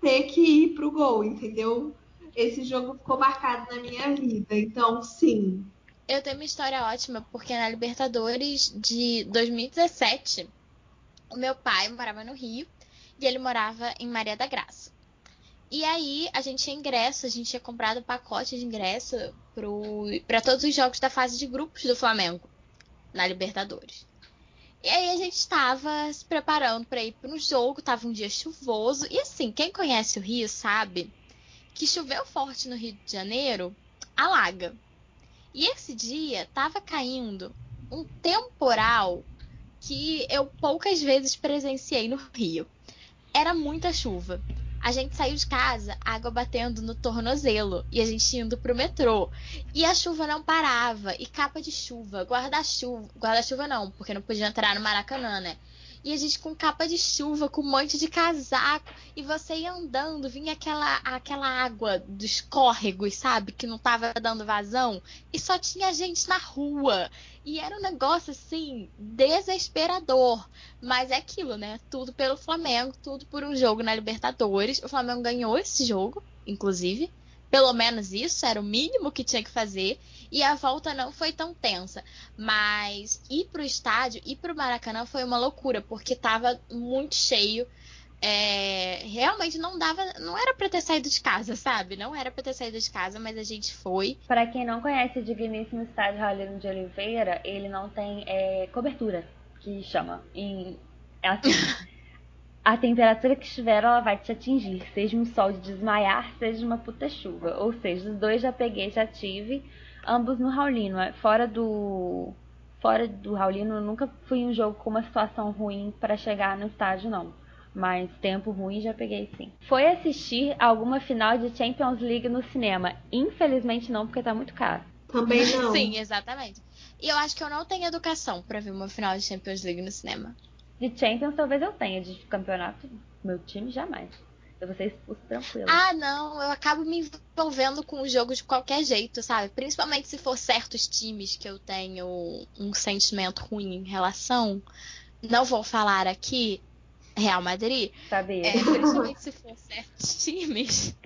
S3: ter que ir pro gol, entendeu? Esse jogo ficou marcado na minha vida. Então, sim.
S2: Eu tenho uma história ótima, porque na Libertadores de 2017, o meu pai morava no Rio e ele morava em Maria da Graça. E aí a gente tinha ingresso, a gente tinha comprado pacote de ingresso para todos os jogos da fase de grupos do Flamengo na Libertadores. E aí a gente estava se preparando para ir para um jogo, tava um dia chuvoso. E assim, quem conhece o Rio sabe que choveu forte no Rio de Janeiro, alaga. E esse dia tava caindo um temporal que eu poucas vezes presenciei no Rio. Era muita chuva. A gente saiu de casa, água batendo no tornozelo, e a gente indo pro metrô. E a chuva não parava, e capa de chuva, guarda-chuva, guarda-chuva não, porque não podia entrar no Maracanã, né? E a gente com capa de chuva, com um monte de casaco, e você ia andando, vinha aquela, aquela água dos córregos, sabe? Que não tava dando vazão, e só tinha gente na rua. E era um negócio assim, desesperador. Mas é aquilo, né? Tudo pelo Flamengo, tudo por um jogo na Libertadores. O Flamengo ganhou esse jogo, inclusive, pelo menos isso era o mínimo que tinha que fazer. E a volta não foi tão tensa. Mas ir pro estádio, ir pro Maracanã foi uma loucura, porque tava muito cheio. É, realmente não dava, não era para ter saído de casa, sabe? Não era para ter saído de casa, mas a gente foi.
S1: Para quem não conhece o digníssimo estádio Raulino de Oliveira, ele não tem é, cobertura, que chama. Em, assim, a temperatura que estiver, ela vai te atingir, seja um sol de desmaiar, seja uma puta chuva. Ou seja, os dois já peguei, já tive, ambos no Raulino. É, fora do fora do Raulino, eu nunca fui em um jogo com uma situação ruim para chegar no estádio, não mas tempo ruim já peguei sim. Foi assistir alguma final de Champions League no cinema? Infelizmente não, porque tá muito caro.
S3: Também não.
S2: sim, exatamente. E eu acho que eu não tenho educação para ver uma final de Champions League no cinema.
S1: De Champions talvez eu tenha, de campeonato, meu time jamais. Eu vou ser expulso tranquilo.
S2: Ah, não, eu acabo me envolvendo com o jogo de qualquer jeito, sabe? Principalmente se for certos times que eu tenho um sentimento ruim em relação. Não vou falar aqui, Real Madrid.
S1: Sabia.
S2: É, principalmente se for certos times,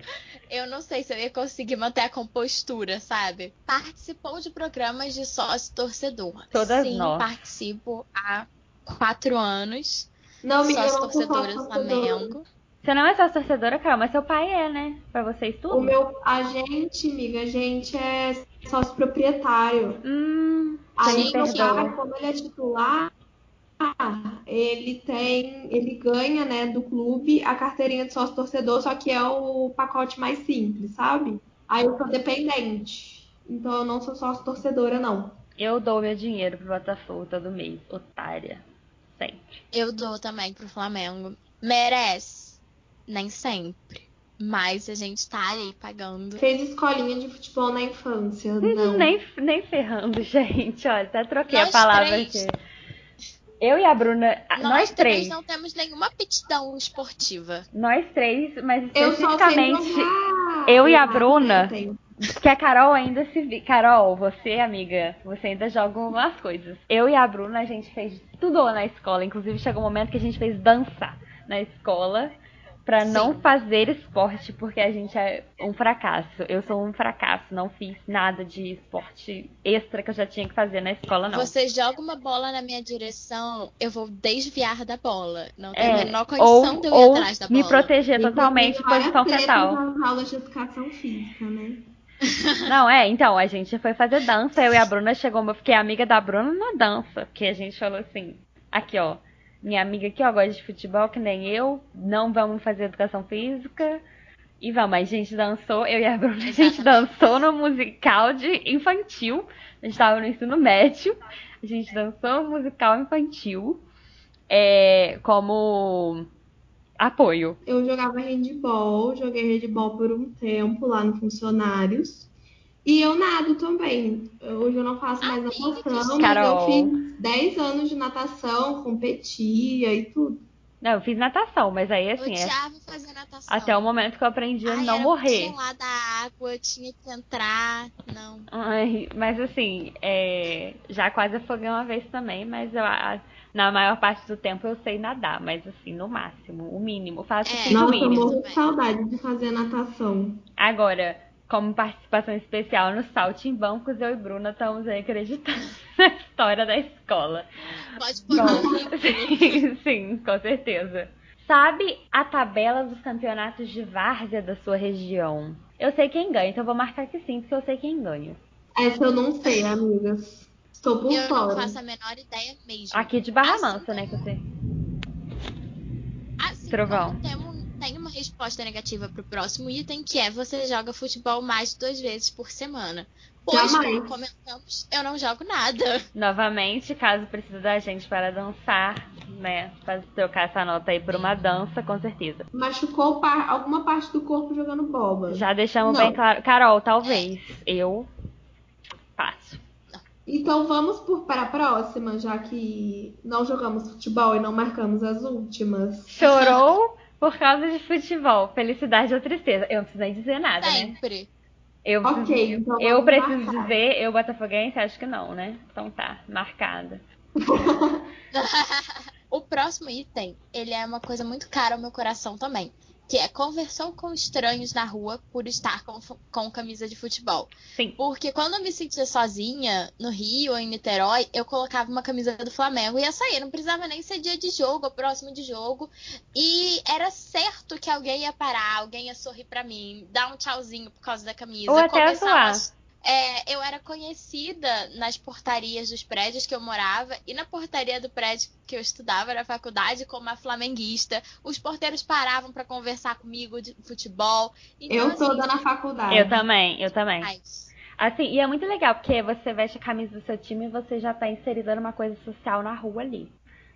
S2: eu não sei se eu ia conseguir manter a compostura, sabe? Participou de programas de sócio torcedor.
S1: Todas
S2: Sim,
S1: nós.
S2: participo há quatro anos.
S3: Não, me
S2: sócio torcedora do Flamengo.
S1: Você não é só torcedora, Carol, mas seu pai é, né? Pra vocês tudo?
S3: O meu, a gente, amiga, a gente é sócio proprietário.
S1: Hum,
S3: Aí
S2: Gente,
S3: meu pai, como ele é titular, ele tem, ele ganha, né, do clube a carteirinha de sócio torcedor, só que é o pacote mais simples, sabe? Aí eu sou dependente. Então eu não sou sócio torcedora, não.
S1: eu dou meu dinheiro pro Botafogo todo mês. Otária. Sempre.
S2: Eu dou também pro Flamengo. Merece. Nem sempre. Mas a gente tá aí pagando.
S3: Fez escolinha de futebol na infância, não.
S1: Nem, nem ferrando, gente. Olha, até troquei
S2: Nós
S1: a palavra
S2: três.
S1: aqui. Eu e a Bruna,
S2: Nós,
S1: nós,
S2: três
S1: três.
S2: não temos nenhuma aptidão esportiva.
S1: Nós três, mas
S3: Eu
S1: especificamente
S3: jogar.
S1: eu e a
S3: Ah,
S1: Bruna.
S3: eu tenho.
S1: que a Carol ainda se vi. Carol, você, amiga, você ainda joga umas coisas. Eu e a Bruna, a gente fez tudo na escola. Inclusive, chegou um momento que a gente fez dança na escola pra
S2: Sim.
S1: não fazer esporte, porque a gente é um fracasso. Eu sou um fracasso, não fiz nada de esporte extra que eu já tinha que fazer na escola, não.
S2: Você joga uma bola na minha direção, eu vou desviar da bola. Não tem
S1: É,
S2: a menor condição
S1: ou
S2: de eu ir
S1: ou
S2: atrás da
S1: me
S2: bola.
S1: proteger
S3: Inclusive,
S1: totalmente em
S3: várias
S1: posição fetal.
S3: nas aulas de educação física, né?
S1: Não, é, então, a gente foi fazer dança, eu e a Bruna chegou, eu fiquei amiga da Bruna na dança, porque a gente falou assim, aqui ó, minha amiga aqui ó, gosta de futebol que nem eu, não vamos fazer educação física, e vamos, a gente dançou, eu e a Bruna, a gente dançou no musical de infantil, a gente tava no ensino médio, a gente dançou no musical infantil, é, como apoio.
S3: Eu jogava handball, joguei handball por um tempo lá no Funcionários. E eu nado também. Hoje eu não faço mais natação,
S1: que
S3: mas eu
S1: Carol.
S3: fiz 10 anos de natação, competia e tudo.
S1: Não, eu fiz natação, mas aí
S2: Eu
S1: assim, é
S2: odiava fazer natação.
S1: até o momento que eu aprendi a
S2: Ai,
S1: não
S2: era
S1: morrer.
S2: muito gelada a água, eu tinha que entrar. Não.
S1: Ai, mas assim, é, já quase afoguei uma vez também, mas eu, a- na maior parte do tempo eu sei nadar, mas assim, no máximo, o mínimo, faço
S2: É.
S1: o
S3: Nossa, eu
S1: mínimo.
S3: morro de saudade de fazer natação.
S1: Agora, como participação especial no Saltimbancos, eu e Bruna estamos aí acreditando na história da escola.
S2: Pode pôr
S1: Bom, sim, sim, com certeza. Sabe a tabela dos campeonatos de várzea da sua região? Eu sei quem ganha, então eu vou marcar que sim, porque eu sei quem ganha.
S3: Essa eu não sei, amigas. Estou por
S2: Eu
S3: fora.
S2: não faço a menor ideia mesmo.
S1: Aqui de Barra
S2: Assim
S1: Mansa, né, que eu sei.
S2: Assim
S1: Trovão.
S2: como temos- tem uma resposta negativa pro próximo item, que é você joga futebol mais de duas vezes por semana. Pois,
S3: Jamais.
S2: como comentamos, eu não jogo nada.
S1: Novamente, caso precise da gente para dançar, né? Para trocar essa nota aí por uma dança, com certeza.
S3: Machucou par- alguma parte do corpo jogando bola.
S1: Já deixamos
S3: Não.
S1: bem claro. Carol, talvez. Eu passo.
S3: Então vamos por, para a próxima, já que não jogamos futebol e não marcamos as últimas.
S1: Chorou por causa de futebol. Felicidade ou tristeza. Eu não preciso nem dizer nada, né?
S2: Sempre.
S1: Eu
S3: Ok,
S1: preciso,
S3: então
S1: eu preciso
S3: marcar.
S1: dizer, eu botafoguense, acho que não, né? Então tá, marcada.
S2: o próximo item, ele é uma coisa muito cara ao meu coração também. Que é conversou com estranhos na rua por estar com, com camisa de futebol.
S1: Sim.
S2: Porque quando eu me sentia sozinha, no Rio ou em Niterói, eu colocava uma camisa do Flamengo e ia sair. Não precisava nem ser dia de jogo ou próximo de jogo. E era certo que alguém ia parar, alguém ia sorrir para mim, dar um tchauzinho por causa da camisa.
S1: Ou até atuar.
S2: É, eu era conhecida nas portarias dos prédios que eu morava e na portaria do prédio que eu estudava na faculdade como a flamenguista. Os porteiros paravam para conversar comigo de futebol.
S3: Então, eu toda assim, na faculdade.
S1: Eu também, eu também. Assim, e é muito legal porque você veste a camisa do seu time e você já tá inserida numa coisa social na rua ali,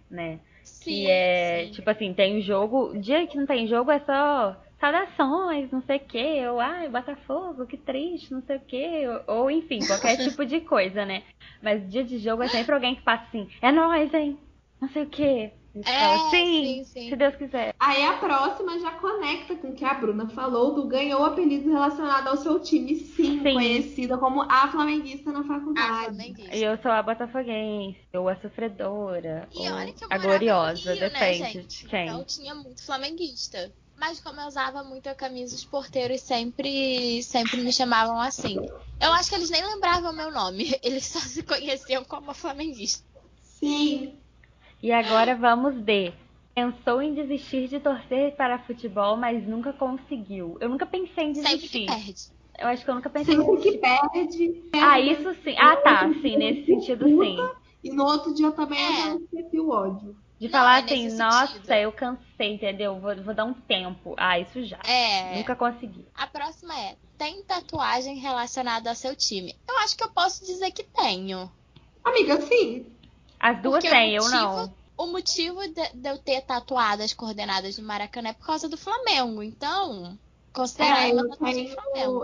S1: né?
S2: Sim,
S1: que é,
S2: sim.
S1: tipo assim, tem o jogo. Dia que não tem jogo é só saudações, não sei o que, ou ai, Botafogo, que triste, não sei o que, ou, ou, enfim, qualquer tipo de coisa, né? Mas dia de jogo é sempre alguém que passa assim, é nóis, hein? Não sei o que.
S2: É, sim, sim,
S1: se Deus quiser.
S3: Aí a próxima já conecta com o que a Bruna falou do ganhou o apelido relacionado ao seu time, sim, sim. conhecida como a flamenguista na faculdade.
S1: E eu sou a botafoguense, ou a sofredora,
S2: e
S1: ou
S2: olha que eu
S1: a gloriosa,
S2: Rio,
S1: depende
S2: né,
S1: de quem.
S2: Então tinha muito flamenguista. Mas como eu usava muito a camisa, os porteiros sempre, sempre me chamavam assim. Eu acho que eles nem lembravam meu nome. Eles só se conheciam como flamenguista.
S3: Sim.
S1: E agora vamos de. Pensou em desistir de torcer para futebol, mas nunca conseguiu. Eu nunca pensei em desistir.
S2: Sempre que perde.
S1: Eu acho que eu nunca pensei
S3: Sempre
S1: em desistir.
S3: que perde.
S1: Ah, isso sim. Ah, tá. Sim, nesse sentido, sim.
S3: E no outro dia também
S2: É.
S3: eu já esqueci o ódio.
S1: De
S2: Não,
S1: falar
S2: é
S1: assim, nossa,
S2: sentido.
S1: eu cansei, entendeu? Vou, vou dar um tempo. Ah, isso já.
S2: É.
S1: Nunca consegui.
S2: A próxima é: tem tatuagem relacionada ao seu time? Eu acho que eu posso dizer que tenho.
S3: Amiga, sim.
S1: As duas
S2: Porque
S1: têm, eu não.
S2: O motivo de, de eu ter tatuado as coordenadas do Maracanã é por causa do Flamengo. Então, considerar
S3: É, eu tenho,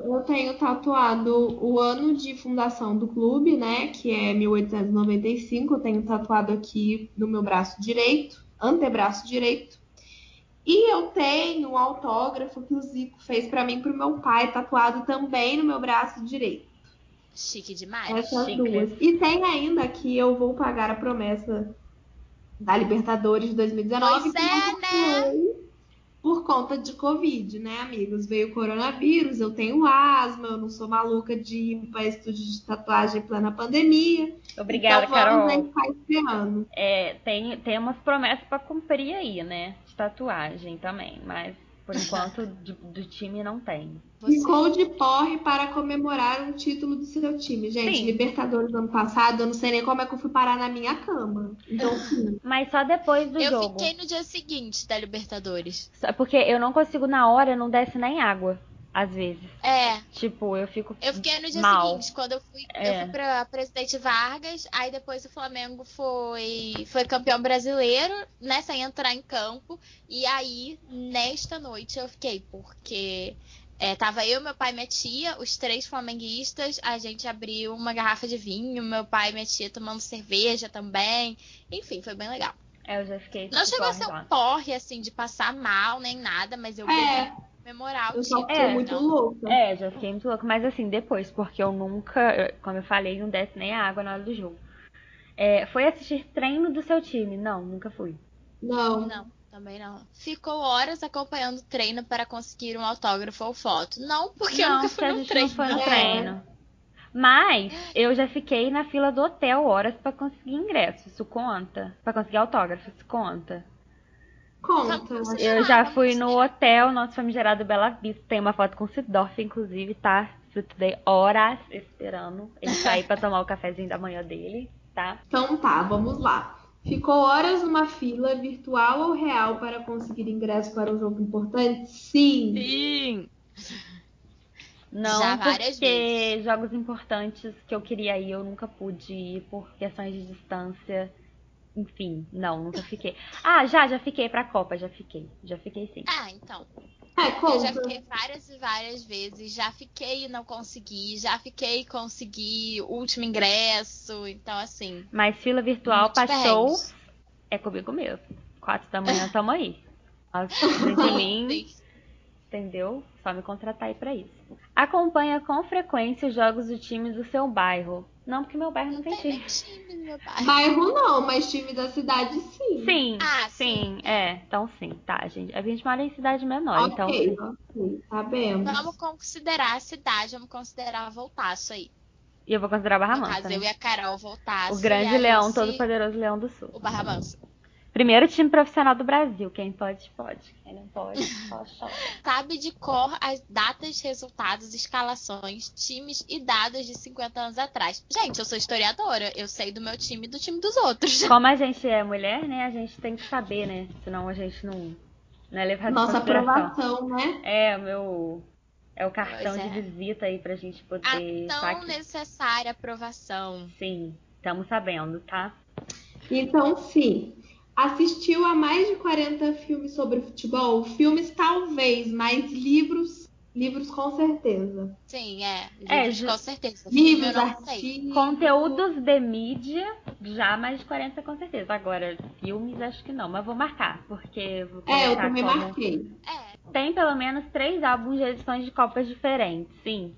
S3: eu tenho tatuado o ano de fundação do clube, né? Que é 1895. Eu tenho tatuado aqui no meu braço direito, antebraço direito. E eu tenho um autógrafo que o Zico fez pra mim pro meu pai, tatuado também no meu braço direito.
S2: Chique demais.
S3: Essas
S1: chique.
S3: duas. E tem ainda que eu vou pagar a promessa da Libertadores de 2019.
S2: Pois
S3: que
S2: é,
S3: foi Por conta de Covid, né, amigos? Veio o coronavírus, eu tenho asma, eu não sou maluca de ir para estúdio de tatuagem em plena pandemia.
S1: Obrigada,
S3: então vamos
S1: Carol.
S3: ficar esperando.
S1: É, tem, tem umas promessas pra cumprir aí, né? De tatuagem também. Mas por enquanto do, do time não tem.
S2: Você-
S3: Ficou de porre para comemorar um título do seu time. Gente,
S1: Sim.
S3: Libertadores do ano passado, eu não sei nem como é que eu fui parar na minha cama. Então, sim.
S1: Mas só depois do
S2: Eu
S1: jogo.
S2: fiquei no dia seguinte da Libertadores.
S1: Só Porque eu não consigo na hora, não desce nem água. Às vezes.
S2: É,
S1: Tipo, eu fico.
S2: eu fiquei no dia
S1: mal.
S2: seguinte, quando eu fui,
S1: É.
S2: eu fui pra Presidente Vargas, aí depois o Flamengo foi, foi campeão brasileiro, né, sem entrar em campo, e aí, nesta noite, eu fiquei, porque é, tava eu, meu pai e minha tia, os três flamenguistas, a gente abriu uma garrafa de vinho, meu pai e minha tia tomando cerveja também, enfim, foi bem legal.
S1: É, eu já fiquei.
S2: Não
S1: tipo,
S2: chegou a ser um porre, assim, de passar mal, nem nada, mas eu
S3: É.
S2: bebi memorar o
S3: Eu só fiquei
S1: É,
S3: muito
S2: então.
S3: louca.
S1: É, já fiquei muito louca. Mas assim, depois, porque eu nunca, eu- como eu falei, não desce nem a água na hora do jogo. É, foi assistir treino do seu time? Não, nunca fui.
S3: Não.
S2: Não, também não. Ficou horas acompanhando o treino para conseguir um autógrafo ou foto. Não, porque eu
S1: não,
S2: nunca
S1: porque
S2: fui
S1: a
S2: no
S1: gente
S2: treino.
S1: não foi no
S3: É.
S1: treino. Mas eu já fiquei na fila do hotel horas pra conseguir ingresso. Isso conta. Pra conseguir autógrafo, isso conta.
S3: Conta.
S1: Eu já fui no hotel, nosso famigerado Bela Vista. Tem uma foto com o Sidorf, inclusive, tá? Estudei horas esperando ele sair pra tomar o cafezinho da manhã dele, tá?
S3: Então tá, vamos lá. Ficou horas numa fila, virtual ou real, para conseguir ingresso para um jogo importante? Sim.
S2: Sim.
S1: Não,
S2: Já
S1: porque
S2: vezes.
S1: jogos importantes que eu queria ir, eu nunca pude ir por questões de distância. Enfim, não, nunca fiquei. Ah, já, já fiquei pra Copa, já fiquei. Já fiquei sim.
S2: Ah, então.
S3: É,
S2: Eu já fiquei várias e várias vezes. Já fiquei e não consegui. Já fiquei e consegui o último ingresso. Então, assim.
S1: Mas fila virtual passou,
S2: perrengues.
S1: é comigo mesmo. Quatro da manhã, tamo aí.
S2: Sim.
S1: entendeu? Só me contratar aí pra isso. Acompanha com frequência os jogos do time do seu bairro. Não, porque meu bairro não, tem
S2: tem nem
S1: time.
S2: no bairro.
S3: Bairro não, mas time da cidade sim.
S1: Sim,
S2: Ah,
S1: sim, é. Então sim, tá, gente. A gente mora em cidade menor, então
S3: ok,
S1: sim.
S3: ok, sabemos.
S2: Vamos considerar a cidade, vamos considerar Voltaço aí.
S1: E eu vou considerar Barra
S2: No
S1: Mansa,
S2: eu
S1: né?
S2: e a Carol Voltaço.
S1: O grande leão, todo poderoso leão do sul.
S2: O Barra Mansa.
S1: Primeiro time profissional do Brasil. Quem pode, pode. Quem não pode, só chora.
S2: Sabe de cor as datas, resultados, escalações, times e dados de 50 anos atrás. Gente, eu sou historiadora. Eu sei do meu time e do time dos outros.
S1: Como a gente é mulher, né? A gente tem que saber, né? Senão a gente não, não é levado
S3: Nossa aprovação, né?
S1: É, o meu. É o cartão
S2: é.
S1: de visita aí pra gente poder. tá
S2: tão
S1: aqui.
S2: necessária aprovação.
S1: Sim, estamos sabendo, tá?
S3: Então, sim. Assistiu a mais de 40 filmes sobre futebol? Filmes talvez, mas livros, livros com certeza.
S2: Sim, é.
S1: É,
S2: Livros,
S1: ju-
S2: com certeza.
S3: Livros,
S2: eu não sei.
S3: artigos.
S1: Conteúdos de mídia, já mais de 40 com certeza. Agora, filmes acho que não, mas vou marcar, porque vou
S3: É, eu também
S1: como-
S3: marquei.
S2: É.
S1: Tem pelo menos três álbuns de edições de Copas diferentes, sim.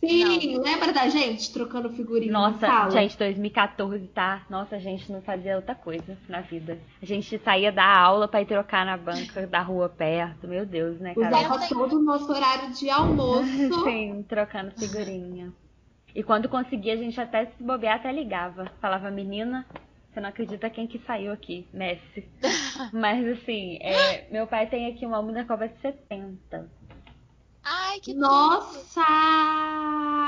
S3: Sim, lembra da gente trocando figurinha
S1: Nossa,
S3: sala?
S1: gente, 2014, tá? Nossa, a gente não fazia outra coisa na vida. A gente saía da aula pra ir trocar na banca da rua perto. Meu Deus, né, cara?
S3: Usava todo o nosso horário de almoço.
S1: Sim, trocando figurinha. E quando conseguia, a gente até se bobear, até ligava. Falava, menina, você não acredita quem que saiu aqui, Messi. Mas assim, é, meu pai tem aqui um álbum da Copa de 70.
S2: Ai, que.
S3: Nossa,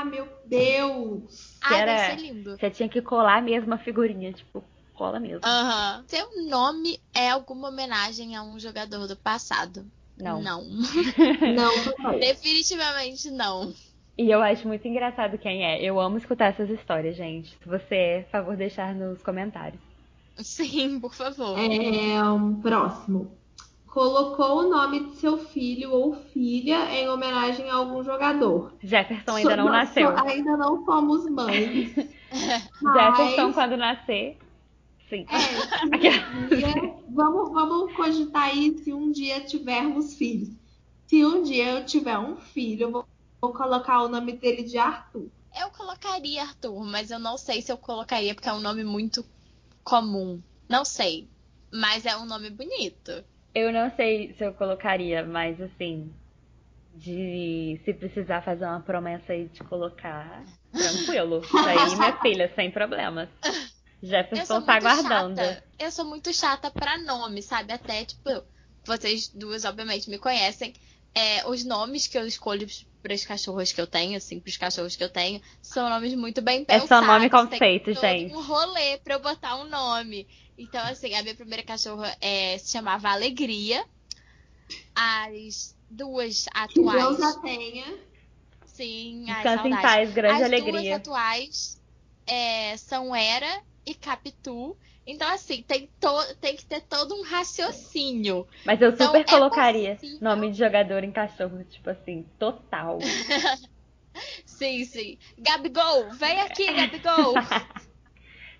S3: meu Deus.
S2: Ai,
S1: era-
S2: deve ser lindo.
S1: Você tinha que colar mesmo a figurinha, tipo, cola mesmo.
S2: Aham. Seu nome é alguma homenagem a um jogador do passado?
S1: Não.
S2: Não.
S3: Não, papai.
S2: Definitivamente não.
S1: E eu acho muito engraçado quem é. Eu amo escutar essas histórias, gente. Se você é, por favor, deixar nos comentários.
S2: Sim, por favor.
S3: É, um próximo. Colocou o nome de seu filho ou filha em homenagem a algum jogador.
S1: Jefferson ainda
S3: So-
S1: não nasceu.
S3: so- ainda não somos mães.
S1: Jefferson,
S3: mas-
S1: quando nascer. Sim.
S3: É, se dia, vamos, vamos cogitar aí se um dia tivermos filhos. Se um dia eu tiver um filho, eu vou, vou colocar o nome dele de Arthur.
S2: Eu colocaria Arthur, mas eu não sei se eu colocaria porque é um nome muito comum. Não sei. Mas é um nome bonito.
S1: Eu não sei se eu colocaria, mas assim, de se precisar fazer uma promessa aí de colocar, tranquilo. Isso aí, minha filha, sem problemas. Jefferson tá aguardando.
S2: chata. Eu sou muito chata pra nome, sabe? Até, tipo, vocês duas, obviamente, me conhecem. É, os nomes que eu escolho para os cachorros que eu tenho, assim, pros cachorros que eu tenho, são nomes muito bem
S1: É
S2: pensados.
S1: só nome conceito,
S2: todo
S1: gente.
S2: um rolê pra eu botar um nome. Então, assim, a minha primeira cachorra é, se chamava Alegria. As duas
S3: Que Deus
S2: atuais.
S3: já tenha.
S2: Sim,
S1: em paz, grande
S2: As
S1: alegria.
S2: duas atuais é, são Era e Capitu. Então, assim, tem, to- tem que ter todo um raciocínio.
S1: Mas eu
S2: Então,
S1: super
S2: é
S1: colocaria
S2: possível.
S1: nome de jogador em cachorro, tipo assim, total.
S2: Sim, sim. Gabigol, vem aqui, Gabigol.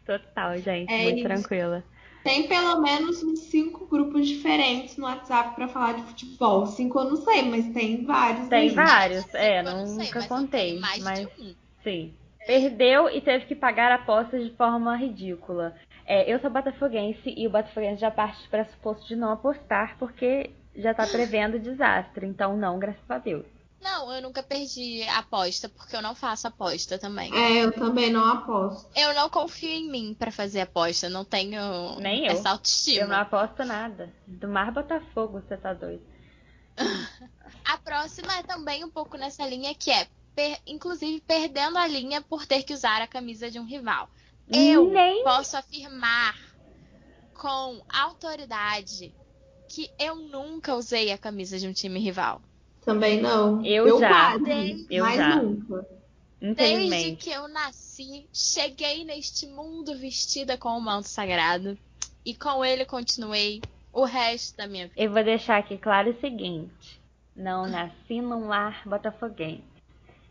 S1: Total, gente.
S3: É
S1: muito
S3: isso.
S1: tranquila.
S3: Tem pelo menos uns cinco grupos diferentes no WhatsApp pra falar de futebol. Cinco eu não sei, mas tem vários
S1: Tem
S3: aí.
S1: vários, é,
S2: Eu não sei,
S1: nunca contei.
S2: mais
S1: mas
S2: de um.
S1: sim. Perdeu e teve que pagar apostas de forma ridícula. É, eu sou botafoguense e o botafoguense já parte do pressuposto de não apostar porque já tá prevendo desastre. Então não, graças a Deus.
S2: Não, eu nunca perdi aposta, porque eu não faço aposta também.
S3: É, eu também não aposto.
S2: Eu não confio em mim pra fazer aposta, não tenho
S1: Nem eu.
S2: essa
S1: Eu
S2: autoestima.
S1: não aposto nada. Do Mar Botafogo, você tá doido.
S2: A próxima é também um pouco nessa linha que é, per- inclusive, perdendo a linha por ter que usar a camisa de um rival. Eu
S1: Nem
S2: posso afirmar com autoridade que eu nunca usei a camisa de um time rival.
S3: Também não.
S1: Eu já.
S3: quase,
S1: Eu
S3: mas
S1: já.
S3: nunca.
S2: Desde que eu nasci, cheguei neste mundo vestida com o manto sagrado e com ele continuei o resto da minha vida.
S1: Eu vou deixar aqui claro o seguinte: não nasci num lar botafoguense.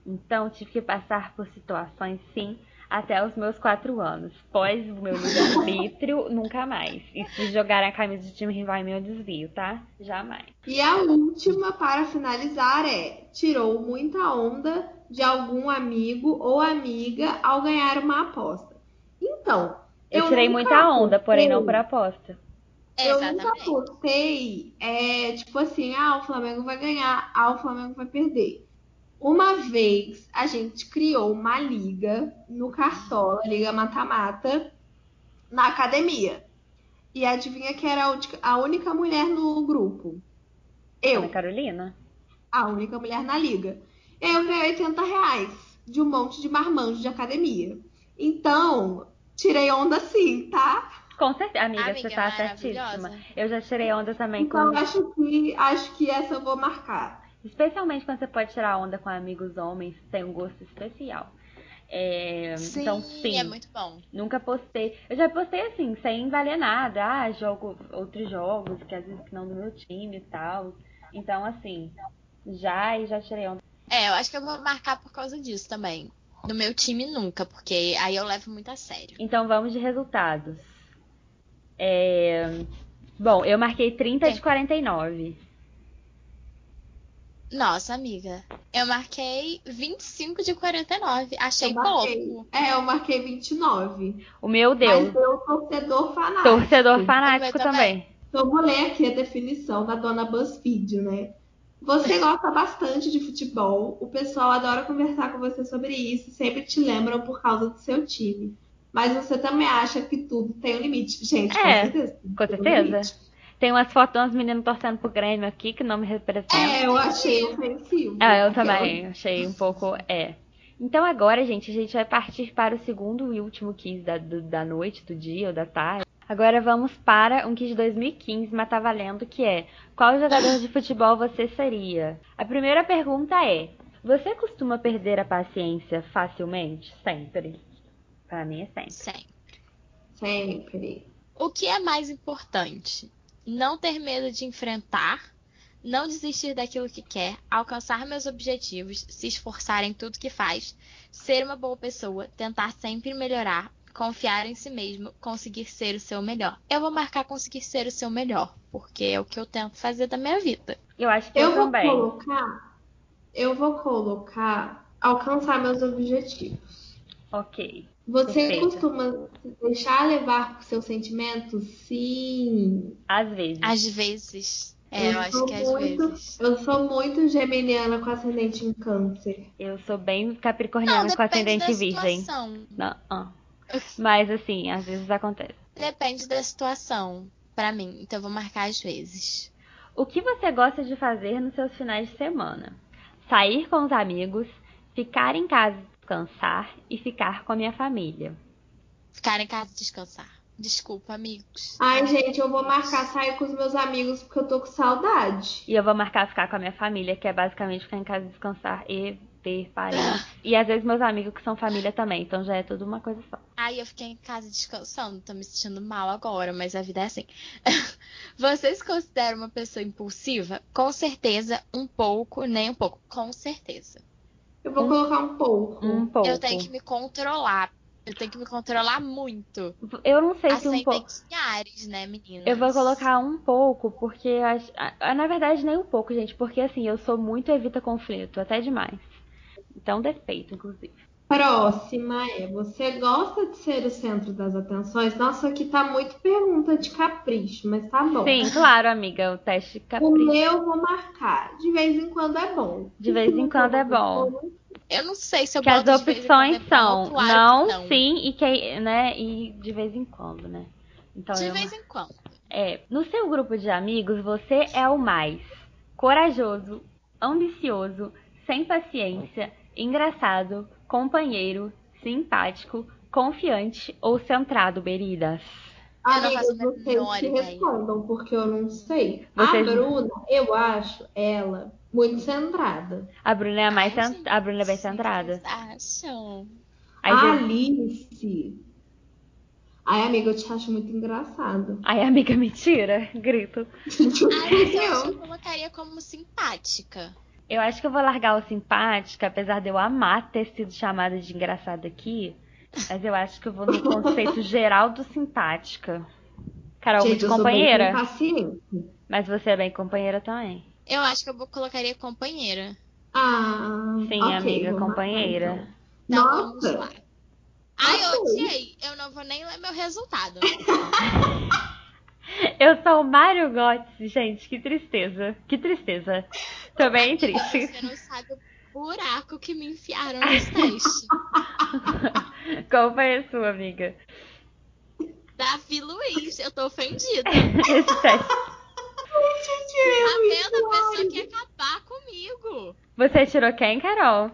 S1: Então tive que passar por situações, sim, até os meus quatro anos. Pós o meu livre-arbítrio, nunca mais. E se jogarem a camisa de time rival em meu desvio, tá? Jamais.
S3: E a última, para finalizar, é: tirou muita onda de algum amigo ou amiga ao ganhar uma aposta. Então.
S1: Eu, eu tirei muita onda, porém não por aposta.
S3: Eu nunca apostei, é, tipo assim, ah, o Flamengo vai ganhar, ah, o Flamengo vai perder. Uma vez a gente criou uma liga no Cartola, Liga Mata-Mata, na academia. E adivinha que era a única mulher no grupo? Eu.
S1: Ana Carolina?
S3: A única mulher na liga. Eu ganhei 80 reais de um monte de marmanjos de academia. Então, tirei onda sim, tá?
S1: Com certeza, amiga, amiga você tá certíssima. Eu já tirei onda também
S3: então, com. acho que acho que essa eu vou marcar.
S1: Especialmente quando você pode tirar onda com amigos homens, tem um gosto especial. É,
S2: sim,
S1: então, sim.
S2: É muito bom.
S1: Nunca postei. Eu já postei assim, sem valer nada. Ah, jogo outros jogos, que às vezes não do meu time e tal. Então, assim, já e já tirei onda.
S2: É, eu acho que eu vou marcar por causa disso também. Do meu time nunca, porque aí eu levo muito a sério.
S1: Então vamos de resultados. É... Bom, eu marquei 30 é. de 49.
S2: Nossa, amiga. Eu marquei 25 de 49. Achei pouco.
S3: É, eu marquei 29.
S1: O meu Deus.
S3: Mas eu torcedor fanático.
S1: Torcedor fanático também. também.
S3: Então, vou ler aqui a definição da dona BuzzFeed, né? Você gosta bastante de futebol, o pessoal adora conversar com você sobre isso e sempre te lembram por causa do seu time. Mas você também acha que tudo tem um limite. Gente, é, com certeza.
S1: Com certeza. Tem umas fotos de umas meninas torcendo pro Grêmio aqui que não me representam.
S3: É, eu achei ofensivo.
S1: É, eu também achei um pouco. É. Então agora, gente, a gente vai partir para o segundo e último quiz da, do, da noite, do dia ou da tarde. Agora vamos para um quiz de 2015, mas tá valendo, que é Qual jogador de futebol você seria? A primeira pergunta é: Você costuma perder a paciência facilmente? Sempre. Para mim é sempre.
S2: Sempre.
S3: Sempre.
S2: O que é mais importante? Não ter medo de enfrentar, não desistir daquilo que quer, alcançar meus objetivos, se esforçar em tudo que faz, ser uma boa pessoa, tentar sempre melhorar, confiar em si mesmo, conseguir ser o seu melhor. Eu vou marcar conseguir ser o seu melhor, porque é o que eu tento fazer da minha vida.
S1: Eu acho que eu, eu
S3: vou
S1: também.
S3: colocar, eu vou colocar alcançar meus objetivos.
S1: Ok.
S3: Você Perfeita. costuma se deixar levar por seus sentimentos? Sim.
S1: Às vezes.
S2: Às vezes. É, eu, eu acho que às muito, vezes.
S3: Eu sou muito geminiana com ascendente em câncer.
S1: Eu sou bem capricorniana não, com ascendente virgem. Não, ah. Mas assim, às vezes acontece.
S2: Depende da situação, para mim. Então eu vou marcar às vezes.
S1: O que você gosta de fazer nos seus finais de semana? Sair com os amigos, ficar em casa descansar e ficar com a minha família.
S2: Ficar em casa descansar. Desculpa, amigos.
S3: Ai, gente, eu vou marcar sair com os meus amigos porque eu tô com saudade.
S1: E eu vou marcar ficar com a minha família, que é basicamente ficar em casa descansar e ver parentes. e às vezes meus amigos que são família também, então já é tudo uma coisa só.
S2: Ai, eu fiquei em casa descansando, tô me sentindo mal agora, mas a vida é assim. Vocês consideram uma pessoa impulsiva? Com certeza, um pouco, nem um pouco. Com certeza.
S3: Eu vou um, colocar um pouco.
S1: Um pouco.
S2: Eu tenho que me controlar. Eu tenho que me controlar muito.
S1: Eu não sei se um pouco.
S2: Ares, né, meninas?
S1: Eu vou colocar um pouco, porque. Na verdade, nem um pouco, gente. Porque assim, eu sou muito evita conflito, até demais. Então, defeito, inclusive.
S3: Próxima é: você gosta de ser o centro das atenções? Nossa, aqui tá muito pergunta de capricho, mas tá bom.
S1: Sim, claro, amiga, o teste de capricho.
S3: O meu vou marcar. De vez em quando é bom.
S1: De vez em quando é bom.
S2: Eu não sei se eu
S1: que as opções é são não, não, sim e que, né, e de vez em quando, né?
S2: Então de vez em quando.
S1: É, no seu grupo de amigos, você é o mais corajoso, ambicioso, sem paciência, engraçado, companheiro, simpático, confiante ou centrado, Beridas?
S3: Amigas, vocês que respondam, porque eu não sei. Vocês... A Bruna, eu acho ela muito centrada.
S1: A Bruna é a mais Ai, cent... A Bruna é bem centrada.
S2: Acham?
S3: A Alice. Ai, amiga, eu te acho muito engraçado.
S1: Ai, amiga, mentira. Grito.
S2: Ai, eu eu colocaria como simpática.
S1: Eu acho que eu vou largar o simpática, apesar de eu amar ter sido chamada de engraçada aqui. Mas eu acho que eu vou no conceito geral do sintática. Carol,
S3: Gente,
S1: muito
S3: eu sou
S1: companheira. Mas você é bem companheira também.
S2: Eu acho que eu colocaria companheira.
S3: Ah,
S1: Sim,
S3: ok,
S1: amiga, companheira.
S3: marcar,
S2: Então
S3: Nossa.
S2: vamos lá. Ai, eu odiei. Eu não vou nem ler meu resultado.
S1: Eu sou o Mário Götze, gente, que tristeza. Que tristeza. Tô bem
S2: Amiga,
S1: triste.
S2: Você não sabe o buraco que me enfiaram nesse teste.
S1: Qual foi a sua, amiga?
S2: Davi Luiz, eu tô ofendida.
S1: Esse teste.
S2: Tá vendo? A pessoa quer acabar comigo.
S1: Você tirou quem, Carol?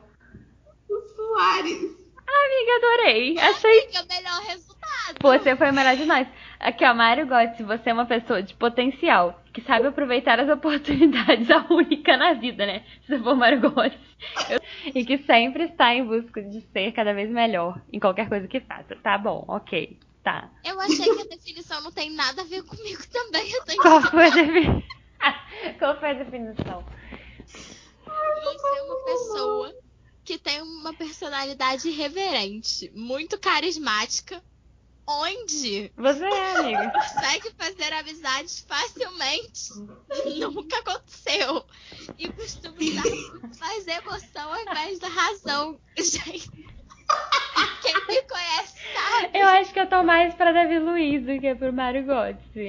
S3: O Soares.
S1: Amiga, adorei. Achei.
S2: Amiga, melhor resultado.
S1: Você foi o melhor de nós. Aqui, ó, Mário Götze, você é uma pessoa de potencial, que sabe aproveitar as oportunidades, a única na vida, né? Se for. Eu- E que sempre está em busca de ser cada vez melhor em qualquer coisa que faça. Tá bom, ok. Tá.
S2: Eu achei que a definição não tem nada a ver comigo também. Eu tenho
S1: Qual foi a definição? Qual foi a definição?
S2: Você é uma pessoa que tem uma personalidade irreverente, muito carismática, onde
S1: Você é, amiga.
S2: consegue fazer amizades facilmente. Nunca aconteceu. E costuma usar muito mais emoção ao invés da razão. Gente, quem me conhece sabe.
S1: Eu acho que eu tô mais pra Davi Luiz do que pro Mário Götze.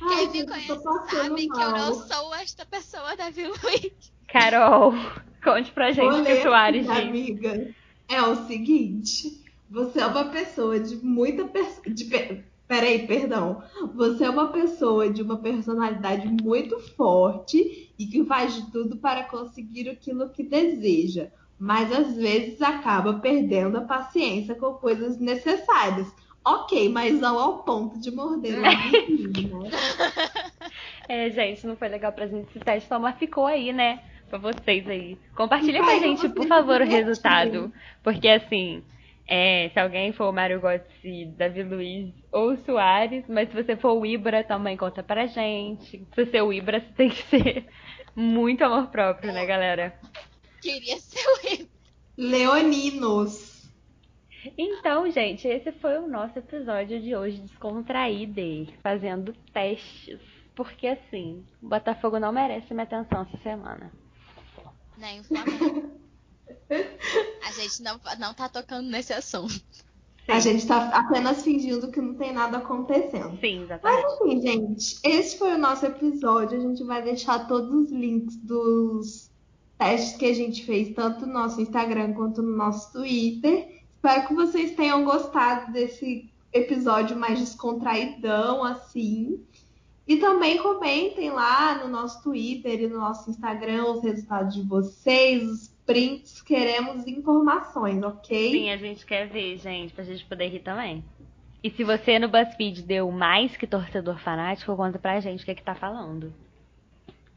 S3: Ai,
S2: Quem me conhece sabe que eu não sou esta pessoa da Luiz.
S1: Carol, conte pra gente o que o Soares diz.
S3: amiga. É o seguinte, você é uma pessoa de muita pers- de pe- Peraí, perdão. Você é uma pessoa de uma personalidade muito forte e que faz de tudo para conseguir aquilo que deseja, mas às vezes acaba perdendo a paciência com coisas necessárias. Ok, mas não ao ponto de morder o né?
S1: É, gente, não foi legal pra gente teste, só, mas ficou aí, né? Pra vocês aí. Compartilha com a gente, por favor, o resultado. Porque assim, é, se alguém for o Mário Götze, Davi Luiz ou Soares, mas se você for o Ibra, também conta pra gente. Se você é o Ibra, você tem que ser muito amor próprio, né, galera?
S2: Queria ser o Emo.
S3: Leoninos.
S1: Então, gente, esse foi o nosso episódio de hoje descontraído, fazendo testes. Porque assim, o Botafogo não merece minha atenção essa semana.
S2: Nem o Flamengo. A gente não, não tá tocando nesse assunto.
S3: A gente tá apenas fingindo que não tem nada acontecendo.
S1: Sim,
S3: Mas
S1: exatamente.
S3: enfim, gente, esse foi o nosso episódio. A gente vai deixar todos os links dos testes que a gente fez, tanto no nosso Instagram quanto no nosso Twitter. Espero que vocês tenham gostado desse episódio mais descontraidão, assim. E também comentem lá no nosso Twitter e no nosso Instagram os resultados de vocês, os prints. Queremos informações, ok?
S1: Sim, a gente quer ver, gente, pra gente poder rir também. E se você no BuzzFeed deu mais que torcedor fanático, conta pra gente o que é que tá falando.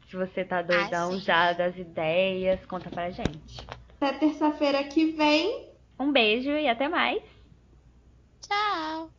S1: Se você tá doidão
S2: sim.
S1: já das ideias, conta pra gente.
S3: Até terça-feira que vem.
S1: Um beijo e até mais!
S2: Tchau!